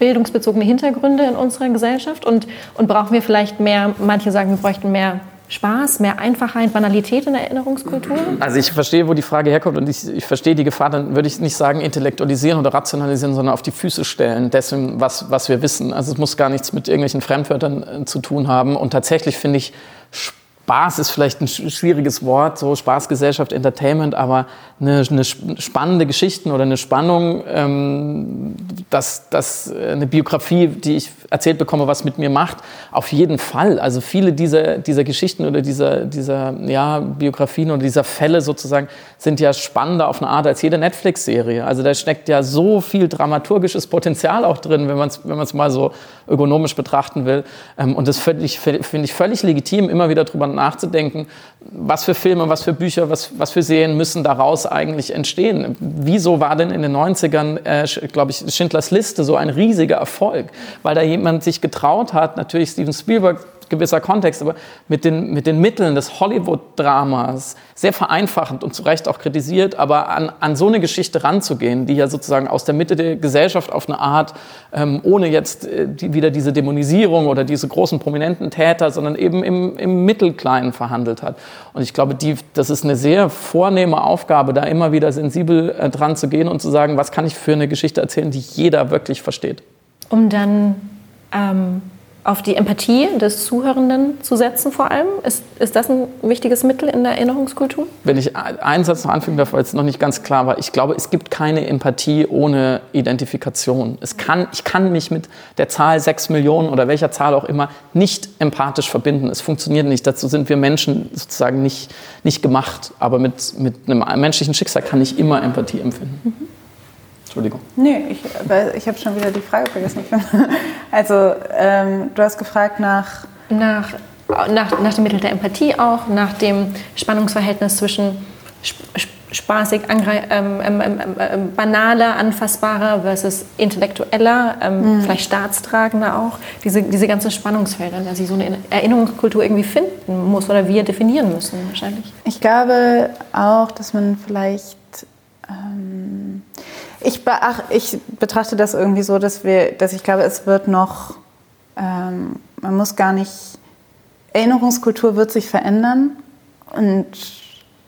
bildungsbezogene Hintergründe in unserer Gesellschaft? Und, und brauchen wir vielleicht mehr, manche sagen, wir bräuchten mehr Spaß, mehr Einfachheit, Banalität in der Erinnerungskultur? Also ich verstehe, wo die Frage herkommt und ich, ich verstehe die Gefahr, dann würde ich nicht sagen intellektualisieren oder rationalisieren, sondern auf die Füße stellen dessen, was, was wir wissen. Also es muss gar nichts mit irgendwelchen Fremdwörtern äh, zu tun haben und tatsächlich finde ich spannend, Spaß ist vielleicht ein schwieriges Wort, so Spaßgesellschaft, Entertainment, aber eine, eine spannende Geschichte oder eine Spannung, ähm, dass, dass eine Biografie, die ich erzählt bekomme, was mit mir macht, auf jeden Fall. Also viele dieser, dieser Geschichten oder dieser, dieser ja, Biografien oder dieser Fälle sozusagen sind ja spannender auf eine Art als jede Netflix-Serie. Also da steckt ja so viel dramaturgisches Potenzial auch drin, wenn man es wenn mal so ökonomisch betrachten will. Ähm, und das finde ich völlig legitim, immer wieder drüber nachzudenken, was für Filme, was für Bücher, was, was für Serien müssen daraus eigentlich entstehen. Wieso war denn in den 90ern, äh, glaube ich, Schindlers Liste so ein riesiger Erfolg? Weil da jemand sich getraut hat, natürlich Steven Spielberg gewisser Kontext, aber mit den, mit den Mitteln des Hollywood-Dramas sehr vereinfachend und zu Recht auch kritisiert, aber an, an so eine Geschichte ranzugehen, die ja sozusagen aus der Mitte der Gesellschaft auf eine Art, ähm, ohne jetzt äh, die, wieder diese Dämonisierung oder diese großen prominenten Täter, sondern eben im, im Mittelkleinen verhandelt hat. Und ich glaube, die, das ist eine sehr vornehme Aufgabe, da immer wieder sensibel äh, dran zu gehen und zu sagen, was kann ich für eine Geschichte erzählen, die jeder wirklich versteht. Um dann ähm, auf die Empathie des Zuhörenden zu setzen vor allem? Ist, ist das ein wichtiges Mittel in der Erinnerungskultur? Wenn ich einen Satz noch anfügen darf, weil es noch nicht ganz klar war. Ich glaube, es gibt keine Empathie ohne Identifikation. Es kann, ich kann mich mit der Zahl sechs Millionen oder welcher Zahl auch immer nicht empathisch verbinden. Es funktioniert nicht. Dazu sind wir Menschen sozusagen nicht, nicht gemacht. Aber mit, mit einem menschlichen Schicksal kann ich immer Empathie empfinden. Mhm. Entschuldigung. Nee, ich, ich habe schon wieder die Frage vergessen. [laughs] Also, ähm, du hast gefragt nach. Nach, nach, nach dem Mittel der Empathie auch, nach dem Spannungsverhältnis zwischen spaßig, ähm, ähm, ähm, ähm, banaler, anfassbarer versus intellektueller, ähm, mhm. vielleicht staatstragender auch. Diese, diese ganzen Spannungsfelder, dass sie so eine Erinnerungskultur irgendwie finden muss oder wir definieren müssen wahrscheinlich. Ich glaube auch, dass man vielleicht ähm, ich, beach, ich betrachte das irgendwie so, dass wir, dass ich glaube, es wird noch, ähm, man muss gar nicht, Erinnerungskultur wird sich verändern und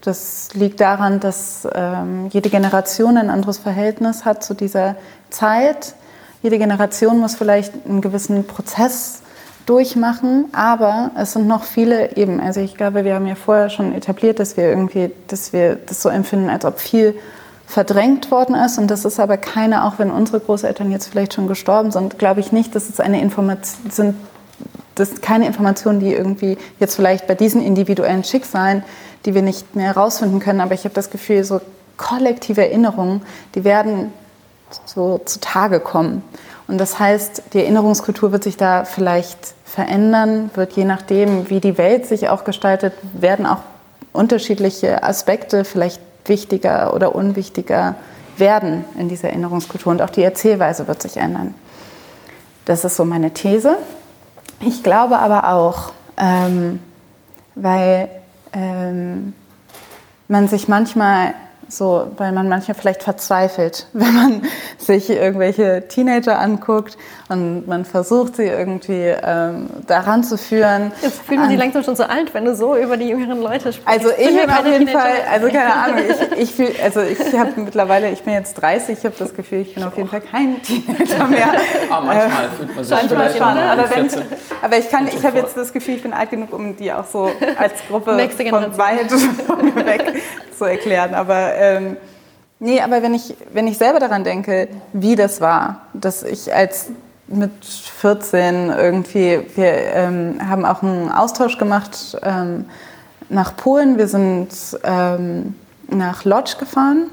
das liegt daran, dass ähm, jede Generation ein anderes Verhältnis hat zu dieser Zeit. Jede Generation muss vielleicht einen gewissen Prozess durchmachen, aber es sind noch viele eben. Also ich glaube, wir haben ja vorher schon etabliert, dass wir irgendwie, dass wir das so empfinden, als ob viel verdrängt worden ist. Und das ist aber keine, auch wenn unsere Großeltern jetzt vielleicht schon gestorben sind, glaube ich nicht, dass es eine Information sind, das keine Informationen, die irgendwie jetzt vielleicht bei diesen individuellen Schicksalen, die wir nicht mehr herausfinden können. Aber ich habe das Gefühl, so kollektive Erinnerungen, die werden so zutage kommen. Und das heißt, die Erinnerungskultur wird sich da vielleicht verändern, wird je nachdem, wie die Welt sich auch gestaltet, werden auch unterschiedliche Aspekte vielleicht wichtiger oder unwichtiger werden in dieser Erinnerungskultur und auch die Erzählweise wird sich ändern. Das ist so meine These. Ich glaube aber auch, ähm, weil ähm, man sich manchmal so, weil man manchmal vielleicht verzweifelt, [laughs] wenn man sich irgendwelche Teenager anguckt und man versucht, sie irgendwie ähm, daran zu führen. Jetzt fühlen wir sie langsam schon so alt, wenn du so über die jüngeren Leute sprichst. Also ich bin auf jeden Teenager. Fall, also keine Ahnung, ich, ich fühl, also ich habe mittlerweile, ich bin jetzt 30, ich habe das Gefühl, ich bin auf jeden Fall kein Teenager mehr. Ah, manchmal äh, fühlt man sich manchmal schon, aber, wenn, aber ich kann, ich habe jetzt das Gefühl, ich bin alt genug, um die auch so als Gruppe von weit [laughs] von mir weg zu erklären. Aber ähm, nee, aber wenn ich, wenn ich selber daran denke, wie das war, dass ich als mit 14 irgendwie, wir ähm, haben auch einen Austausch gemacht ähm, nach Polen. Wir sind ähm, nach Lodz gefahren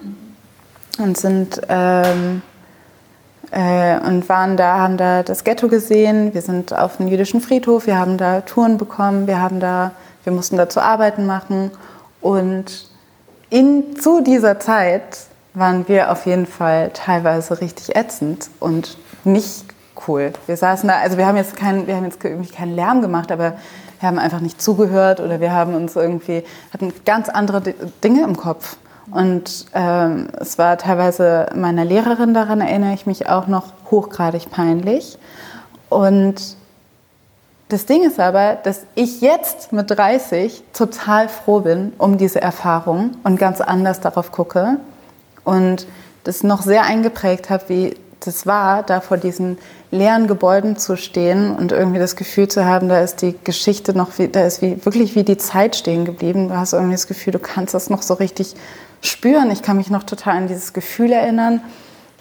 und sind ähm, äh, und waren da, haben da das Ghetto gesehen. Wir sind auf den jüdischen Friedhof, wir haben da Touren bekommen, wir haben da, wir mussten dazu Arbeiten machen und in, zu dieser Zeit waren wir auf jeden Fall teilweise richtig ätzend und nicht cool. Wir saßen da, also wir haben jetzt keinen, wir haben jetzt irgendwie keinen Lärm gemacht, aber wir haben einfach nicht zugehört oder wir haben uns irgendwie, hatten ganz andere Dinge im Kopf. Und ähm, es war teilweise meiner Lehrerin, daran erinnere ich mich auch noch, hochgradig peinlich. Und das Ding ist aber, dass ich jetzt mit 30 total froh bin um diese Erfahrung und ganz anders darauf gucke und das noch sehr eingeprägt habe, wie das war, da vor diesen leeren Gebäuden zu stehen und irgendwie das Gefühl zu haben, da ist die Geschichte noch, da ist wie, wirklich wie die Zeit stehen geblieben. Du hast irgendwie das Gefühl, du kannst das noch so richtig spüren. Ich kann mich noch total an dieses Gefühl erinnern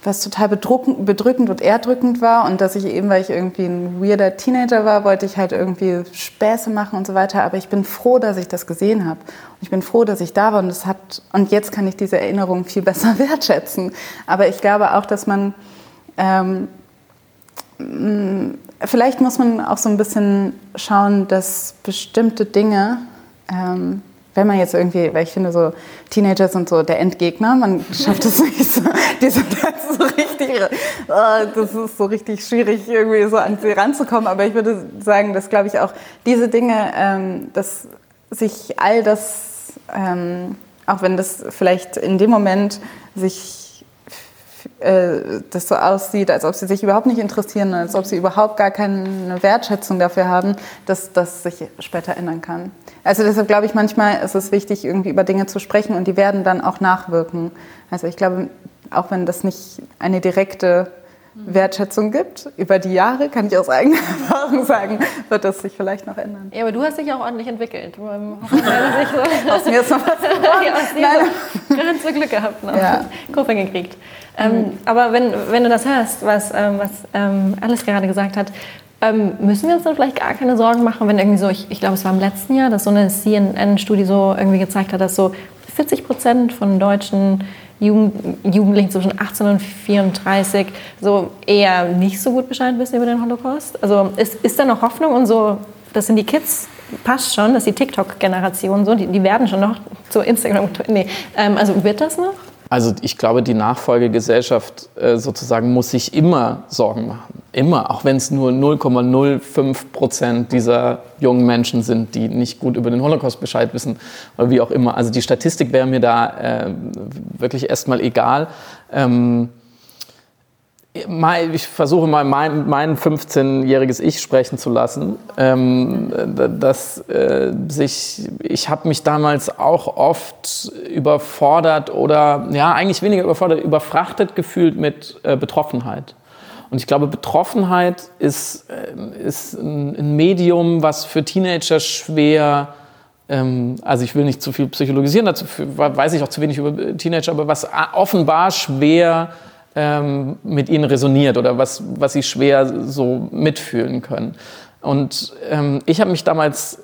was total bedrückend und erdrückend war und dass ich eben, weil ich irgendwie ein weirder Teenager war, wollte ich halt irgendwie Späße machen und so weiter. Aber ich bin froh, dass ich das gesehen habe. Und ich bin froh, dass ich da war und das hat, und jetzt kann ich diese Erinnerung viel besser [laughs] wertschätzen. Aber ich glaube auch, dass man, ähm, vielleicht muss man auch so ein bisschen schauen, dass bestimmte Dinge, ähm, wenn man jetzt irgendwie, weil ich finde, so Teenager sind so der Endgegner, man schafft es [laughs] nicht so, die sind so richtig, oh, das ist so richtig schwierig, irgendwie so an sie ranzukommen. Aber ich würde sagen, dass, glaube ich, auch diese Dinge, ähm, dass sich all das, ähm, auch wenn das vielleicht in dem Moment sich äh, das so aussieht, als ob sie sich überhaupt nicht interessieren, als ob sie überhaupt gar keine Wertschätzung dafür haben, dass das sich später ändern kann. Also deshalb glaube ich, manchmal ist es wichtig, irgendwie über Dinge zu sprechen und die werden dann auch nachwirken. Also ich glaube, auch wenn das nicht eine direkte Wertschätzung gibt. Über die Jahre, kann ich aus eigener [laughs] Erfahrung sagen, wird das sich vielleicht noch ändern. Ja, aber du hast dich auch ordentlich entwickelt. Du, ähm, so [laughs] aus mir ist noch was geworden. ja, Nein. so Glück gehabt. Noch. Ja. Kurve gekriegt. Ähm, mhm. Aber wenn, wenn du das hörst, was, ähm, was ähm, Alice gerade gesagt hat, ähm, müssen wir uns dann vielleicht gar keine Sorgen machen, wenn irgendwie so, ich, ich glaube, es war im letzten Jahr, dass so eine CNN-Studie so irgendwie gezeigt hat, dass so 40 Prozent von Deutschen Jugend, Jugendlichen zwischen 18 und 34 so eher nicht so gut Bescheid wissen über den Holocaust? Also ist, ist da noch Hoffnung und so, das sind die Kids, passt schon, dass die TikTok-Generation so, die, die werden schon noch zu Instagram, [laughs] nee, ähm, also wird das noch? Also ich glaube, die Nachfolgegesellschaft äh, sozusagen muss sich immer Sorgen machen. Immer, auch wenn es nur 0,05 Prozent dieser jungen Menschen sind, die nicht gut über den Holocaust Bescheid wissen oder wie auch immer. Also die Statistik wäre mir da äh, wirklich erstmal egal. Ähm, ich versuche mal mein, mein 15-jähriges Ich sprechen zu lassen. Ähm, dass, äh, sich, ich habe mich damals auch oft überfordert oder ja eigentlich weniger überfordert, überfrachtet gefühlt mit äh, Betroffenheit. Und ich glaube, Betroffenheit ist, äh, ist ein, Medium, was für Teenager schwer ähm, also ich will nicht zu viel psychologisieren, dazu weiß ich auch zu wenig über Teenager, aber was offenbar schwer ähm, mit ihnen resoniert oder was, was sie schwer so mitfühlen können. Und ähm, ich habe mich damals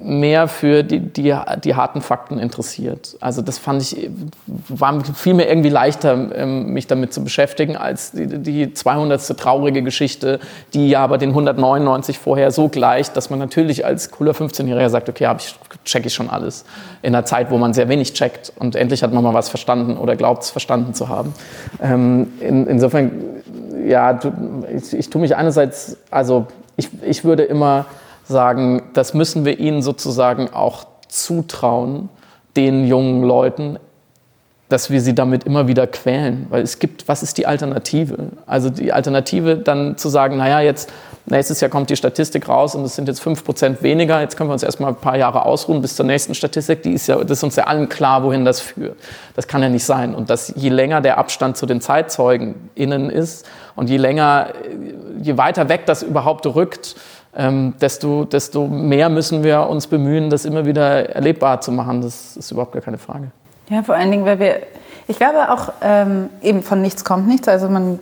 mehr für die, die, die harten Fakten interessiert. Also das fand ich, war viel mehr irgendwie leichter, ähm, mich damit zu beschäftigen, als die, die 200. traurige Geschichte, die ja aber den 199 vorher so gleicht, dass man natürlich als cooler 15-Jähriger sagt, okay, hab ich, check ich schon alles. In einer Zeit, wo man sehr wenig checkt und endlich hat man mal was verstanden oder glaubt es verstanden zu haben. Ähm, in, insofern, ja, ich, ich tue mich einerseits, also ich, ich würde immer sagen, das müssen wir ihnen sozusagen auch zutrauen, den jungen Leuten, dass wir sie damit immer wieder quälen. Weil es gibt, was ist die Alternative? Also die Alternative dann zu sagen, naja, jetzt nächstes Jahr kommt die Statistik raus und es sind jetzt fünf Prozent weniger, jetzt können wir uns erstmal ein paar Jahre ausruhen bis zur nächsten Statistik, die ist ja, das ist uns ja allen klar, wohin das führt. Das kann ja nicht sein. Und dass je länger der Abstand zu den Zeitzeugen innen ist und je länger, je weiter weg das überhaupt rückt, ähm, desto, desto mehr müssen wir uns bemühen, das immer wieder erlebbar zu machen. Das ist überhaupt gar keine Frage. Ja, vor allen Dingen, weil wir, ich glaube auch ähm, eben von nichts kommt nichts. Also man,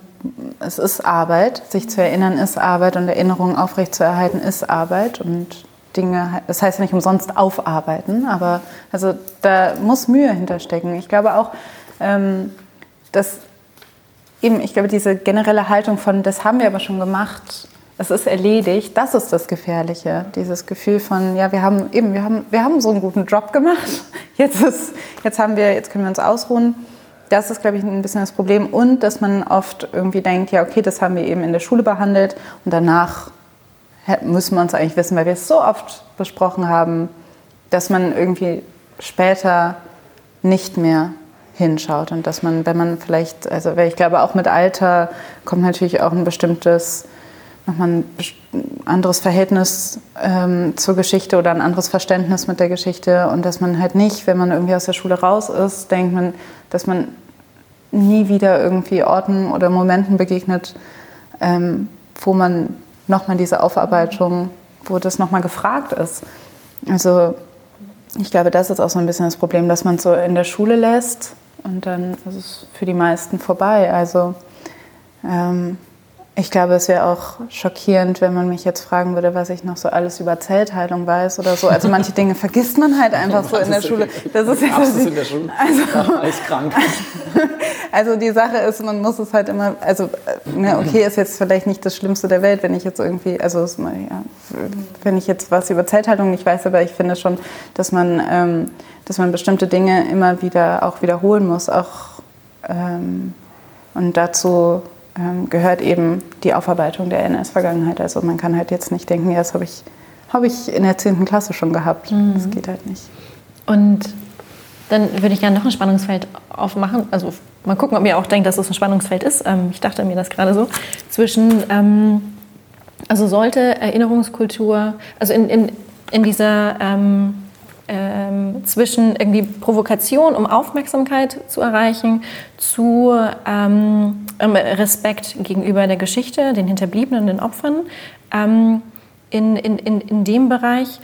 es ist Arbeit, sich zu erinnern ist Arbeit und Erinnerungen aufrechtzuerhalten ist Arbeit und Dinge, das heißt ja nicht umsonst aufarbeiten, aber also da muss Mühe hinterstecken. Ich glaube auch, ähm, dass eben, ich glaube, diese generelle Haltung von, das haben wir aber schon gemacht, es ist erledigt, das ist das Gefährliche. Dieses Gefühl von, ja, wir haben eben, wir haben, wir haben so einen guten Job gemacht. [laughs] Jetzt, ist, jetzt, haben wir, jetzt können wir uns ausruhen. Das ist, glaube ich, ein bisschen das Problem. Und dass man oft irgendwie denkt, ja, okay, das haben wir eben in der Schule behandelt und danach müssen wir uns eigentlich wissen, weil wir es so oft besprochen haben, dass man irgendwie später nicht mehr hinschaut und dass man, wenn man vielleicht, also ich glaube auch mit Alter kommt natürlich auch ein bestimmtes nochmal ein anderes Verhältnis ähm, zur Geschichte oder ein anderes Verständnis mit der Geschichte und dass man halt nicht, wenn man irgendwie aus der Schule raus ist, denkt man, dass man nie wieder irgendwie Orten oder Momenten begegnet, ähm, wo man nochmal diese Aufarbeitung, wo das nochmal gefragt ist. Also ich glaube, das ist auch so ein bisschen das Problem, dass man es so in der Schule lässt und dann ist es für die meisten vorbei. Also ähm, Ich glaube, es wäre auch schockierend, wenn man mich jetzt fragen würde, was ich noch so alles über Zellteilung weiß oder so. Also manche Dinge vergisst man halt einfach so in der Schule. Das ist ja so in der Schule. Also, krank. [laughs] Also die Sache ist, man muss es halt immer, also ne, okay, ist jetzt vielleicht nicht das Schlimmste der Welt, wenn ich jetzt irgendwie, also ja, wenn ich jetzt was über Zellteilung nicht weiß, aber ich finde schon, dass man, ähm, dass man bestimmte Dinge immer wieder auch wiederholen muss, auch ähm, und dazu gehört eben die Aufarbeitung der NS-Vergangenheit. Also man kann halt jetzt nicht denken, ja, das habe ich, hab ich in der 10. Klasse schon gehabt. Mhm. Das geht halt nicht. Und dann würde ich gerne noch ein Spannungsfeld aufmachen. Also mal gucken, ob ihr auch denkt, dass das ein Spannungsfeld ist. Ähm, ich dachte mir das gerade so. Zwischen, ähm, also sollte Erinnerungskultur, also in, in, in dieser ähm, ähm, zwischen irgendwie Provokation, um Aufmerksamkeit zu erreichen, zu ähm, ähm, Respekt gegenüber der Geschichte, den Hinterbliebenen, den Opfern. Ähm, in, in, in, in dem Bereich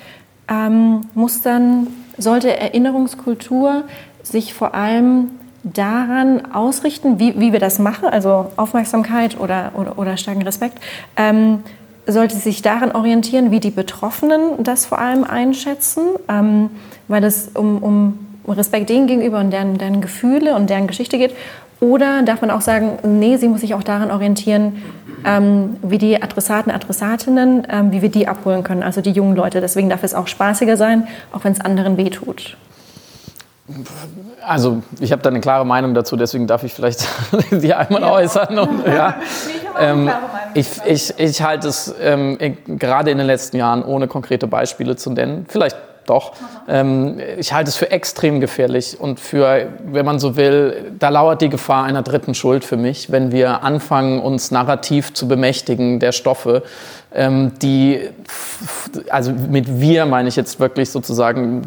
ähm, muss dann, sollte Erinnerungskultur sich vor allem daran ausrichten, wie, wie wir das machen, also Aufmerksamkeit oder, oder, oder starken Respekt, ähm, sollte sich daran orientieren, wie die Betroffenen das vor allem einschätzen, ähm, weil es um, um Respekt denen gegenüber und deren, deren Gefühle und deren Geschichte geht. Oder darf man auch sagen, nee, sie muss sich auch daran orientieren, ähm, wie die Adressaten, Adressatinnen, ähm, wie wir die abholen können, also die jungen Leute. Deswegen darf es auch spaßiger sein, auch wenn es anderen wehtut. Also ich habe da eine klare Meinung dazu, deswegen darf ich vielleicht [laughs] die einmal ja. äußern. Und, ja. ähm, ich, ich, ich halte es ähm, gerade in den letzten Jahren, ohne konkrete Beispiele zu nennen, vielleicht doch, ähm, ich halte es für extrem gefährlich und für, wenn man so will, da lauert die Gefahr einer dritten Schuld für mich, wenn wir anfangen, uns narrativ zu bemächtigen der Stoffe, ähm, die, also mit wir meine ich jetzt wirklich sozusagen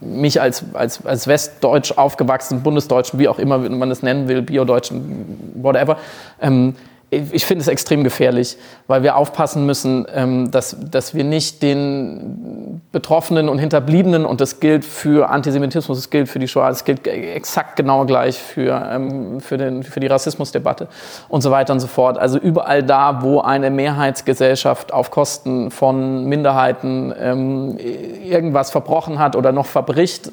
mich als, als, als Westdeutsch aufgewachsenen Bundesdeutschen, wie auch immer man es nennen will, Biodeutschen, whatever, ähm, ich finde es extrem gefährlich, weil wir aufpassen müssen, ähm, dass, dass wir nicht den Betroffenen und Hinterbliebenen, und das gilt für Antisemitismus, das gilt für die Shoah, das gilt exakt genau gleich für, ähm, für, den, für die Rassismusdebatte und so weiter und so fort. Also überall da, wo eine Mehrheitsgesellschaft auf Kosten von Minderheiten ähm, irgendwas verbrochen hat oder noch verbricht,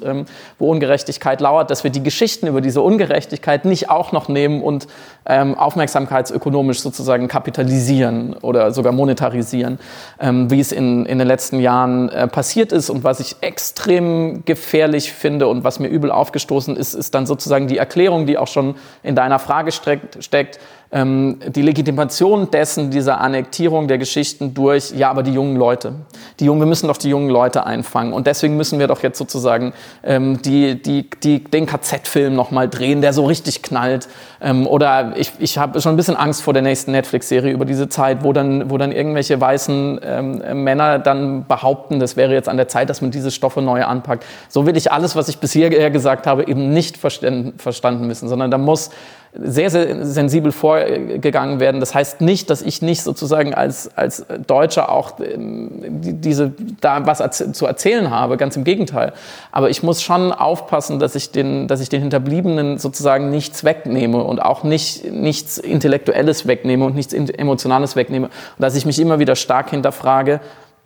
wo Ungerechtigkeit lauert, dass wir die Geschichten über diese Ungerechtigkeit nicht auch noch nehmen und Aufmerksamkeitsökonomen ökonomisch sozusagen kapitalisieren oder sogar monetarisieren, ähm, wie es in, in den letzten Jahren äh, passiert ist. Und was ich extrem gefährlich finde und was mir übel aufgestoßen ist, ist dann sozusagen die Erklärung, die auch schon in deiner Frage steckt, steckt die Legitimation dessen, dieser Annektierung der Geschichten durch, ja, aber die jungen Leute. Die jungen, wir müssen doch die jungen Leute einfangen. Und deswegen müssen wir doch jetzt sozusagen ähm, die, die, die, den KZ-Film nochmal drehen, der so richtig knallt. Ähm, oder ich, ich habe schon ein bisschen Angst vor der nächsten Netflix-Serie über diese Zeit, wo dann, wo dann irgendwelche weißen ähm, Männer dann behaupten, das wäre jetzt an der Zeit, dass man diese Stoffe neu anpackt. So will ich alles, was ich bisher gesagt habe, eben nicht verstanden wissen, sondern da muss sehr, sehr sensibel vorgegangen werden. Das heißt nicht, dass ich nicht sozusagen als, als Deutscher auch ähm, diese, da was zu erzählen habe, ganz im Gegenteil. Aber ich muss schon aufpassen, dass ich den, dass ich den Hinterbliebenen sozusagen nichts wegnehme und auch nicht, nichts Intellektuelles wegnehme und nichts Emotionales wegnehme. Und dass ich mich immer wieder stark hinterfrage,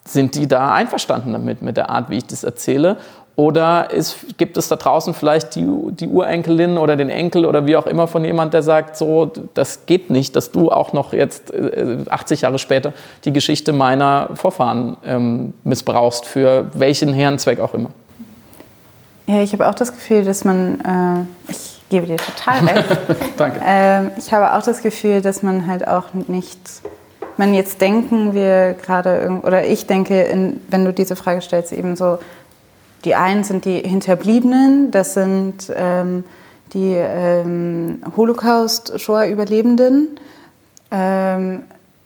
sind die da einverstanden damit, mit der Art, wie ich das erzähle? Oder ist, gibt es da draußen vielleicht die, die Urenkelin oder den Enkel oder wie auch immer von jemand, der sagt, so, das geht nicht, dass du auch noch jetzt äh, 80 Jahre später die Geschichte meiner Vorfahren ähm, missbrauchst, für welchen Herrenzweck auch immer. Ja, ich habe auch das Gefühl, dass man, äh, ich gebe dir total [laughs] recht. Danke. Äh, ich habe auch das Gefühl, dass man halt auch nicht, man jetzt denken wir gerade, oder ich denke, wenn du diese Frage stellst, eben so, die einen sind die Hinterbliebenen, das sind ähm, die ähm, Holocaust-Shoah-Überlebenden. Ähm,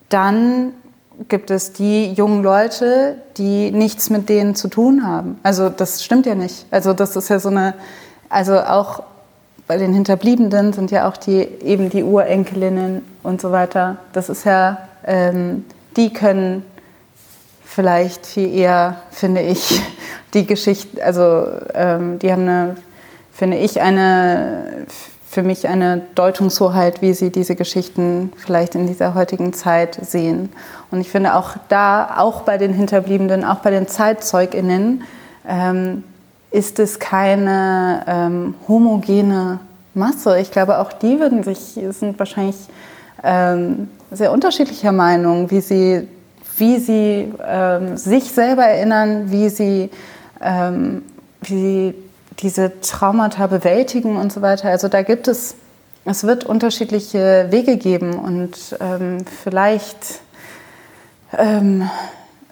dann gibt es die jungen Leute, die nichts mit denen zu tun haben. Also das stimmt ja nicht. Also das ist ja so eine, also auch bei den Hinterbliebenen sind ja auch die eben die Urenkelinnen und so weiter. Das ist ja, ähm, die können vielleicht viel eher, finde ich, die Geschichte, also ähm, die haben eine, finde ich, eine für mich eine Deutungshoheit, wie sie diese Geschichten vielleicht in dieser heutigen Zeit sehen. Und ich finde auch da, auch bei den Hinterbliebenen, auch bei den ZeitzeugInnen, ähm, ist es keine ähm, homogene Masse. Ich glaube, auch die würden sich, sind wahrscheinlich ähm, sehr unterschiedlicher Meinung, wie sie, wie sie ähm, sich selber erinnern, wie sie, ähm, wie sie diese Traumata bewältigen und so weiter. Also da gibt es, es wird unterschiedliche Wege geben und ähm, vielleicht ähm,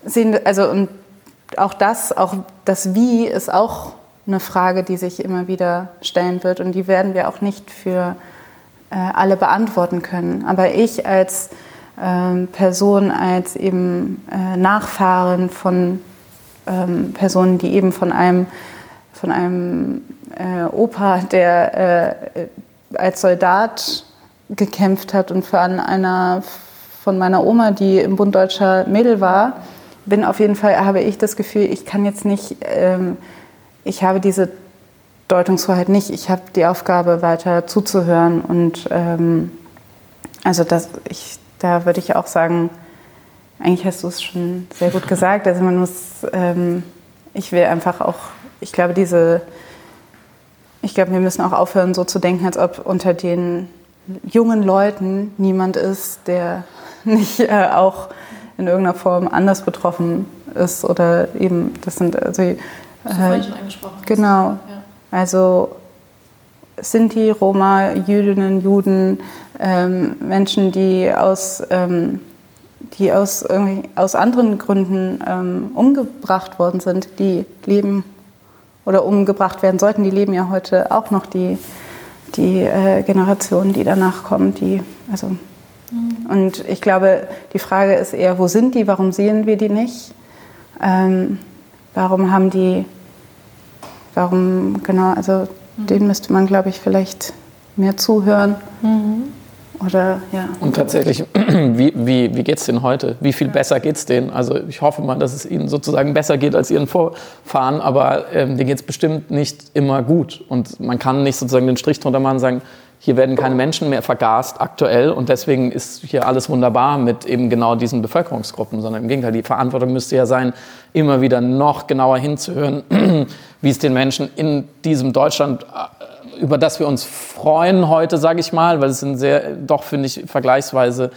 sehen, also und auch das, auch das Wie ist auch eine Frage, die sich immer wieder stellen wird und die werden wir auch nicht für äh, alle beantworten können. Aber ich als ähm, Person, als eben äh, Nachfahren von ähm, Personen, die eben von einem von einem äh, Opa, der äh, als Soldat gekämpft hat und für einer von meiner Oma, die im Bund Deutscher Mädel war, bin auf jeden Fall, habe ich das Gefühl, ich kann jetzt nicht, ähm, ich habe diese Deutungshoheit nicht. Ich habe die Aufgabe, weiter zuzuhören. Und ähm, also das, ich, da würde ich auch sagen, eigentlich hast du es schon sehr gut gesagt. Also man muss, ähm, ich will einfach auch ich glaube, diese, ich glaube, wir müssen auch aufhören, so zu denken, als ob unter den jungen Leuten niemand ist, der [laughs] nicht äh, auch in irgendeiner Form anders betroffen ist oder eben, das sind also äh, genau, ja. also Sinti, Roma, Jüdinnen, Juden, ähm, Menschen, die aus ähm, die aus, aus anderen Gründen ähm, umgebracht worden sind, die leben oder umgebracht werden sollten, die leben ja heute auch noch die, die äh, Generationen, die danach kommen. Die, also, mhm. Und ich glaube, die Frage ist eher, wo sind die, warum sehen wir die nicht? Ähm, warum haben die, warum, genau, also mhm. denen müsste man, glaube ich, vielleicht mehr zuhören. Mhm. Oder, ja. Und tatsächlich, [clears throat] wie, wie, wie geht es denen heute? Wie viel besser geht es denen? Also ich hoffe mal, dass es ihnen sozusagen besser geht als ihren Vorfahren, aber ähm, denen geht es bestimmt nicht immer gut. Und man kann nicht sozusagen den Strich drunter machen und sagen, hier werden keine Menschen mehr vergast aktuell und deswegen ist hier alles wunderbar mit eben genau diesen Bevölkerungsgruppen, sondern im Gegenteil, die Verantwortung müsste ja sein, immer wieder noch genauer hinzuhören, [clears throat] wie es den Menschen in diesem Deutschland über das wir uns freuen heute, sage ich mal, weil es ein sehr, doch finde ich, vergleichsweise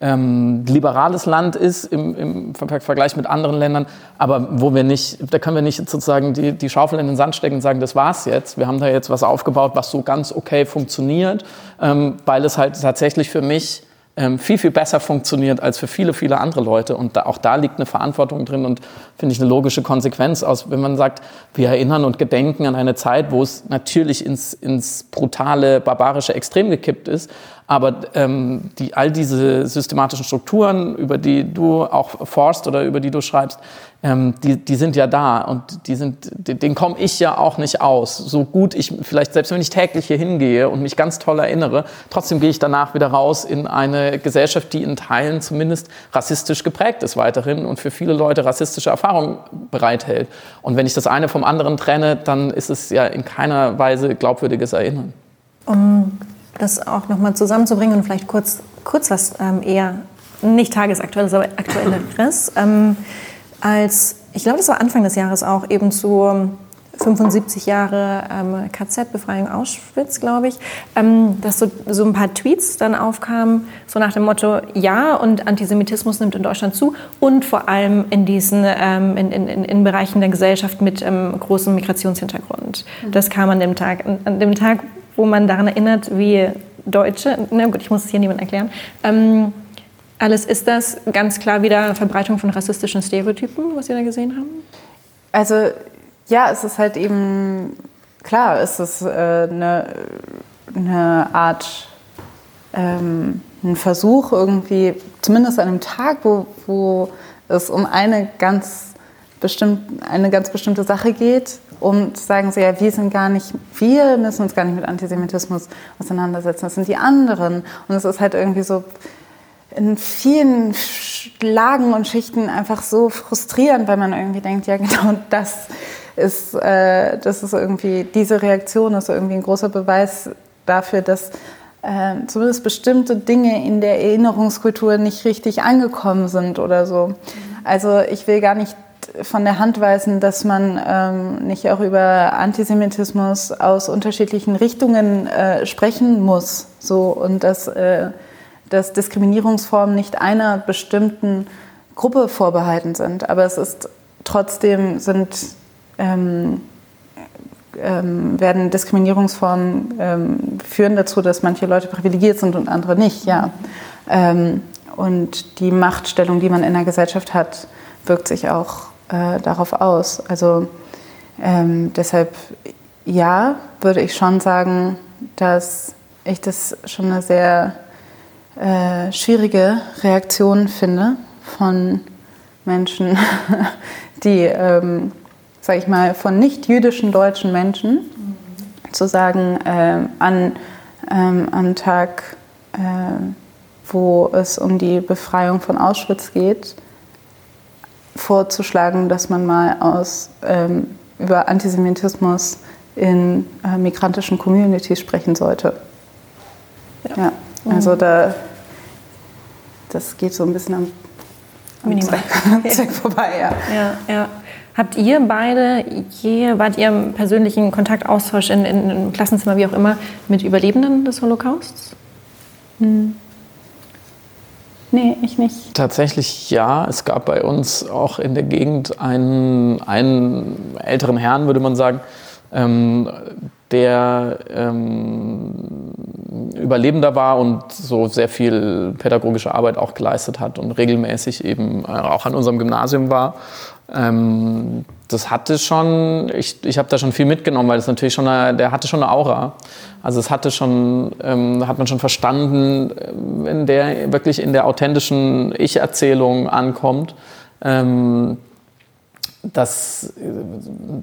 ähm, liberales Land ist im, im, Vergleich mit anderen Ländern, aber wo wir nicht, da können wir nicht sozusagen die, die Schaufel in den Sand stecken und sagen, das war's jetzt. Wir haben da jetzt was aufgebaut, was so ganz okay funktioniert, ähm, weil es halt tatsächlich für mich ähm, viel, viel besser funktioniert als für viele, viele andere Leute. Und da, auch da liegt eine Verantwortung drin und finde ich eine logische Konsequenz aus, wenn man sagt, wir erinnern und gedenken an eine Zeit, wo es natürlich ins, ins brutale, barbarische Extrem gekippt ist. Aber ähm, die, all diese systematischen Strukturen, über die du auch forst oder über die du schreibst, ähm, die, die sind ja da und die sind, den komme ich ja auch nicht aus. So gut ich, vielleicht selbst wenn ich täglich hier hingehe und mich ganz toll erinnere, trotzdem gehe ich danach wieder raus in eine Gesellschaft, die in Teilen zumindest rassistisch geprägt ist weiterhin und für viele Leute rassistische Erfahrungen bereithält. Und wenn ich das eine vom anderen trenne, dann ist es ja in keiner Weise glaubwürdiges Erinnern. Um das auch nochmal zusammenzubringen und vielleicht kurz, kurz was ähm, eher nicht tagesaktuelles, aber aktuelleres. [laughs] Ähm, als, ich glaube, das war Anfang des Jahres auch, eben zu 75 Jahre ähm, KZ-Befreiung Auschwitz, glaube ich, ähm, dass so, so ein paar Tweets dann aufkamen, so nach dem Motto, ja, und Antisemitismus nimmt in Deutschland zu und vor allem in diesen, ähm, in, in, in Bereichen der Gesellschaft mit ähm, großem Migrationshintergrund. Mhm. Das kam an dem Tag, an dem Tag, wo man daran erinnert, wie Deutsche, na gut, ich muss es hier niemand erklären, ähm, alles ist das ganz klar wieder Verbreitung von rassistischen Stereotypen, was Sie da gesehen haben? Also ja, es ist halt eben klar, es ist äh, eine, eine Art, ähm, ein Versuch irgendwie, zumindest an einem Tag, wo, wo es um eine ganz, bestimmt, eine ganz bestimmte Sache geht, um zu sagen, so, ja, wir sind gar nicht, wir müssen uns gar nicht mit Antisemitismus auseinandersetzen, das sind die anderen. Und es ist halt irgendwie so, in vielen Lagen und Schichten einfach so frustrierend, weil man irgendwie denkt, ja genau das ist, äh, das ist irgendwie, diese Reaktion ist irgendwie ein großer Beweis dafür, dass äh, zumindest bestimmte Dinge in der Erinnerungskultur nicht richtig angekommen sind oder so. Also ich will gar nicht von der Hand weisen, dass man ähm, nicht auch über Antisemitismus aus unterschiedlichen Richtungen äh, sprechen muss. So, und dass, äh, dass Diskriminierungsformen nicht einer bestimmten Gruppe vorbehalten sind. Aber es ist trotzdem sind ähm, ähm, werden Diskriminierungsformen ähm, führen dazu, dass manche Leute privilegiert sind und andere nicht, ja. Ähm, und die Machtstellung, die man in der Gesellschaft hat, wirkt sich auch äh, darauf aus. Also ähm, deshalb, ja, würde ich schon sagen, dass ich das schon eine sehr äh, schwierige Reaktion finde von Menschen, [laughs] die ähm, sage ich mal, von nicht-jüdischen deutschen Menschen mhm. zu sagen, äh, an, ähm, am Tag, äh, wo es um die Befreiung von Auschwitz geht, vorzuschlagen, dass man mal aus, ähm, über Antisemitismus in äh, migrantischen Communities sprechen sollte. Ja, ja also mhm. da, das geht so ein bisschen am, am Zweck, Zweck [laughs] vorbei. Ja. Ja, ja. Habt ihr beide je, wart ihr im persönlichen Kontaktaustausch in, in, im Klassenzimmer, wie auch immer, mit Überlebenden des Holocausts? Hm. Nee, ich nicht. Tatsächlich ja. Es gab bei uns auch in der Gegend einen, einen älteren Herrn, würde man sagen, ähm, der ähm, Überlebender war und so sehr viel pädagogische Arbeit auch geleistet hat und regelmäßig eben äh, auch an unserem Gymnasium war. Ähm, das hatte schon, ich, ich habe da schon viel mitgenommen, weil es natürlich schon, eine, der hatte schon eine Aura. Also es hatte schon, ähm, hat man schon verstanden, wenn der wirklich in der authentischen Ich-Erzählung ankommt, ähm, dass,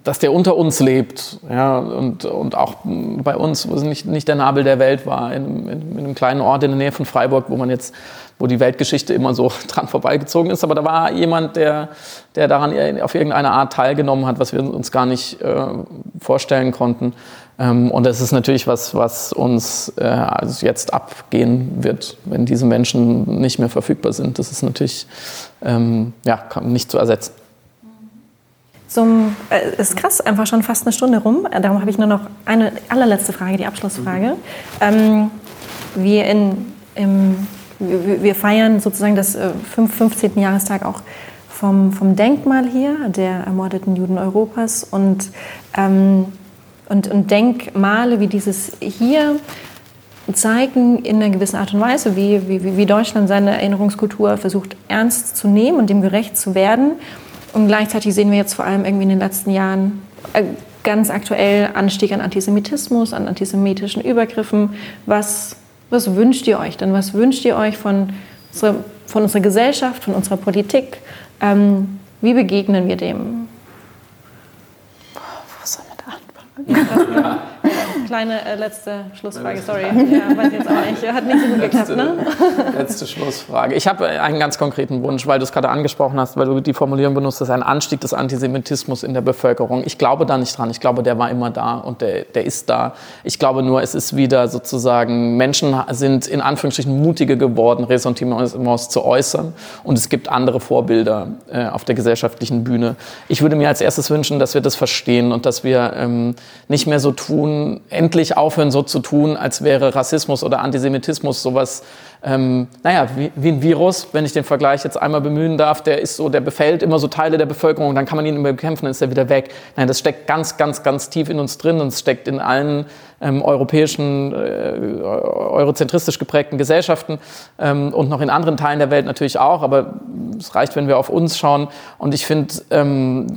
dass der unter uns lebt ja, und, und auch bei uns, wo es nicht, nicht der Nabel der Welt war, in, in, in einem kleinen Ort in der Nähe von Freiburg, wo man jetzt wo die Weltgeschichte immer so [laughs] dran vorbeigezogen ist. Aber da war jemand, der, der daran auf irgendeine Art teilgenommen hat, was wir uns gar nicht äh, vorstellen konnten. Ähm, und das ist natürlich was, was uns äh, also jetzt abgehen wird, wenn diese Menschen nicht mehr verfügbar sind. Das ist natürlich ähm, ja, nicht zu ersetzen. Zum, äh, ist krass, einfach schon fast eine Stunde rum. Äh, darum habe ich nur noch eine allerletzte Frage, die Abschlussfrage. Mhm. Ähm, wir in, im wir feiern sozusagen das 15. Äh, Jahrestag auch vom, vom Denkmal hier der ermordeten Juden Europas und, ähm, und, und Denkmale wie dieses hier zeigen in einer gewissen Art und Weise, wie, wie, wie Deutschland seine Erinnerungskultur versucht ernst zu nehmen und dem gerecht zu werden. Und gleichzeitig sehen wir jetzt vor allem irgendwie in den letzten Jahren äh, ganz aktuell Anstieg an Antisemitismus, an antisemitischen Übergriffen, was was wünscht ihr euch denn? Was wünscht ihr euch von, von unserer Gesellschaft, von unserer Politik? Ähm, wie begegnen wir dem? Wo soll man da anfangen? [laughs] [laughs] kleine äh, letzte Schlussfrage, sorry. Ja, weiß jetzt auch nicht. Hat nicht so gut geklappt, letzte, ne? [laughs] Letzte Schlussfrage. Ich habe einen ganz konkreten Wunsch, weil du es gerade angesprochen hast, weil du die Formulierung benutzt hast, ein Anstieg des Antisemitismus in der Bevölkerung. Ich glaube da nicht dran. Ich glaube, der war immer da und der, der ist da. Ich glaube nur, es ist wieder sozusagen, Menschen sind in Anführungsstrichen mutige geworden, Ressentiments zu äußern und es gibt andere Vorbilder äh, auf der gesellschaftlichen Bühne. Ich würde mir als erstes wünschen, dass wir das verstehen und dass wir ähm, nicht mehr so tun, endlich aufhören, so zu tun, als wäre Rassismus oder Antisemitismus sowas, ähm, naja, wie, wie ein Virus, wenn ich den Vergleich jetzt einmal bemühen darf, der ist so, der befällt immer so Teile der Bevölkerung, dann kann man ihn immer bekämpfen, dann ist er wieder weg. Nein, das steckt ganz, ganz, ganz tief in uns drin und es steckt in allen ähm, europäischen, äh, eurozentristisch geprägten Gesellschaften ähm, und noch in anderen Teilen der Welt natürlich auch, aber es reicht, wenn wir auf uns schauen. Und ich finde, ähm,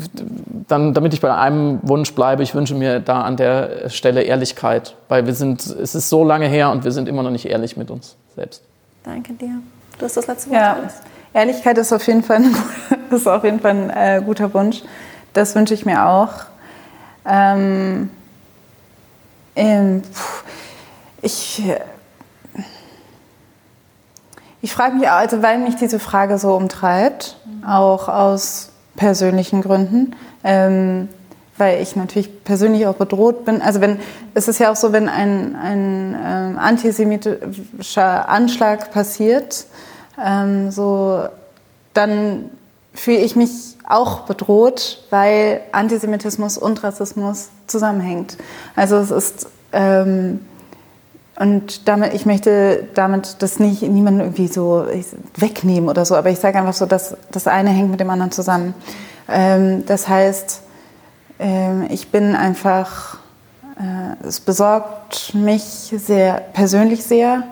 dann, damit ich bei einem Wunsch bleibe, ich wünsche mir da an der Stelle Ehrlichkeit, weil wir sind, es ist so lange her und wir sind immer noch nicht ehrlich mit uns selbst. Danke dir. Du hast das letzte Wort. Ja. Ehrlichkeit ist auf jeden Fall ein, [laughs] ist auf jeden Fall ein äh, guter Wunsch. Das wünsche ich mir auch. Ähm, ähm, ich ich frage mich, also weil mich diese Frage so umtreibt, auch aus persönlichen Gründen, ähm, weil ich natürlich persönlich auch bedroht bin. Also wenn es ist ja auch so, wenn ein, ein ähm, antisemitischer Anschlag passiert, ähm, so dann fühle ich mich auch bedroht, weil Antisemitismus und Rassismus zusammenhängt. Also es ist ähm, und damit, ich möchte damit das nicht niemanden irgendwie so wegnehmen oder so, aber ich sage einfach so, dass das eine hängt mit dem anderen zusammen. Ähm, das heißt, ich bin einfach, äh, es besorgt mich sehr persönlich sehr.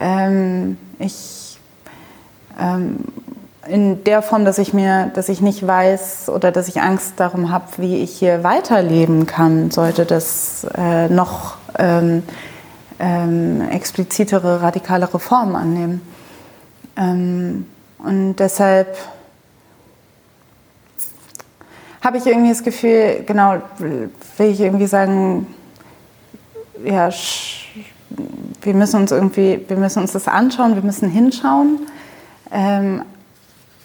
Ähm, ich ähm, in der Form, dass ich mir, dass ich nicht weiß oder dass ich Angst darum habe, wie ich hier weiterleben kann, sollte das äh, noch ähm, ähm, explizitere, radikalere Formen annehmen. Ähm, und deshalb habe ich irgendwie das Gefühl, genau, will ich irgendwie sagen, ja, wir müssen uns irgendwie, wir müssen uns das anschauen, wir müssen hinschauen. Ähm,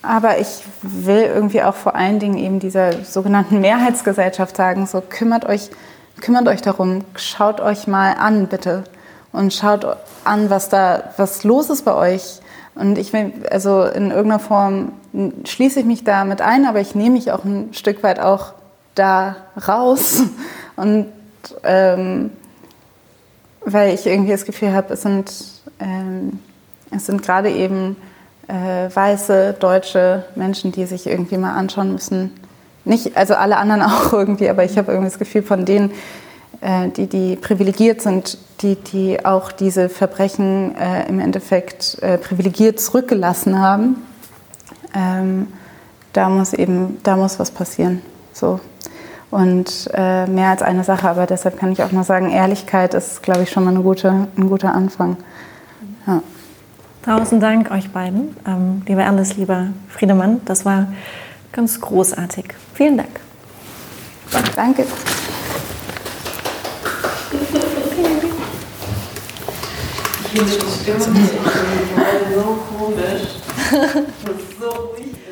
aber ich will irgendwie auch vor allen Dingen eben dieser sogenannten Mehrheitsgesellschaft sagen, so kümmert euch, kümmert euch darum, schaut euch mal an, bitte. Und schaut an, was da, was los ist bei euch. Und ich will, also in irgendeiner Form schließe ich mich da mit ein, aber ich nehme mich auch ein Stück weit auch da raus. [laughs] Und ähm, weil ich irgendwie das Gefühl habe, es sind, ähm, es sind gerade eben äh, weiße deutsche Menschen, die sich irgendwie mal anschauen müssen. Nicht, also alle anderen [laughs] auch irgendwie, aber ich habe irgendwie das Gefühl von denen, die, die privilegiert sind, die, die auch diese Verbrechen äh, im Endeffekt äh, privilegiert zurückgelassen haben. Ähm, da muss eben, da muss was passieren. So. Und äh, mehr als eine Sache, aber deshalb kann ich auch mal sagen, Ehrlichkeit ist, glaube ich, schon mal eine gute, ein guter Anfang. Ja. Tausend Dank euch beiden, ähm, lieber Alice, lieber Friedemann. Das war ganz großartig. Vielen Dank. Danke. Ich finde die Stimme so komisch. Das ist so ruhig.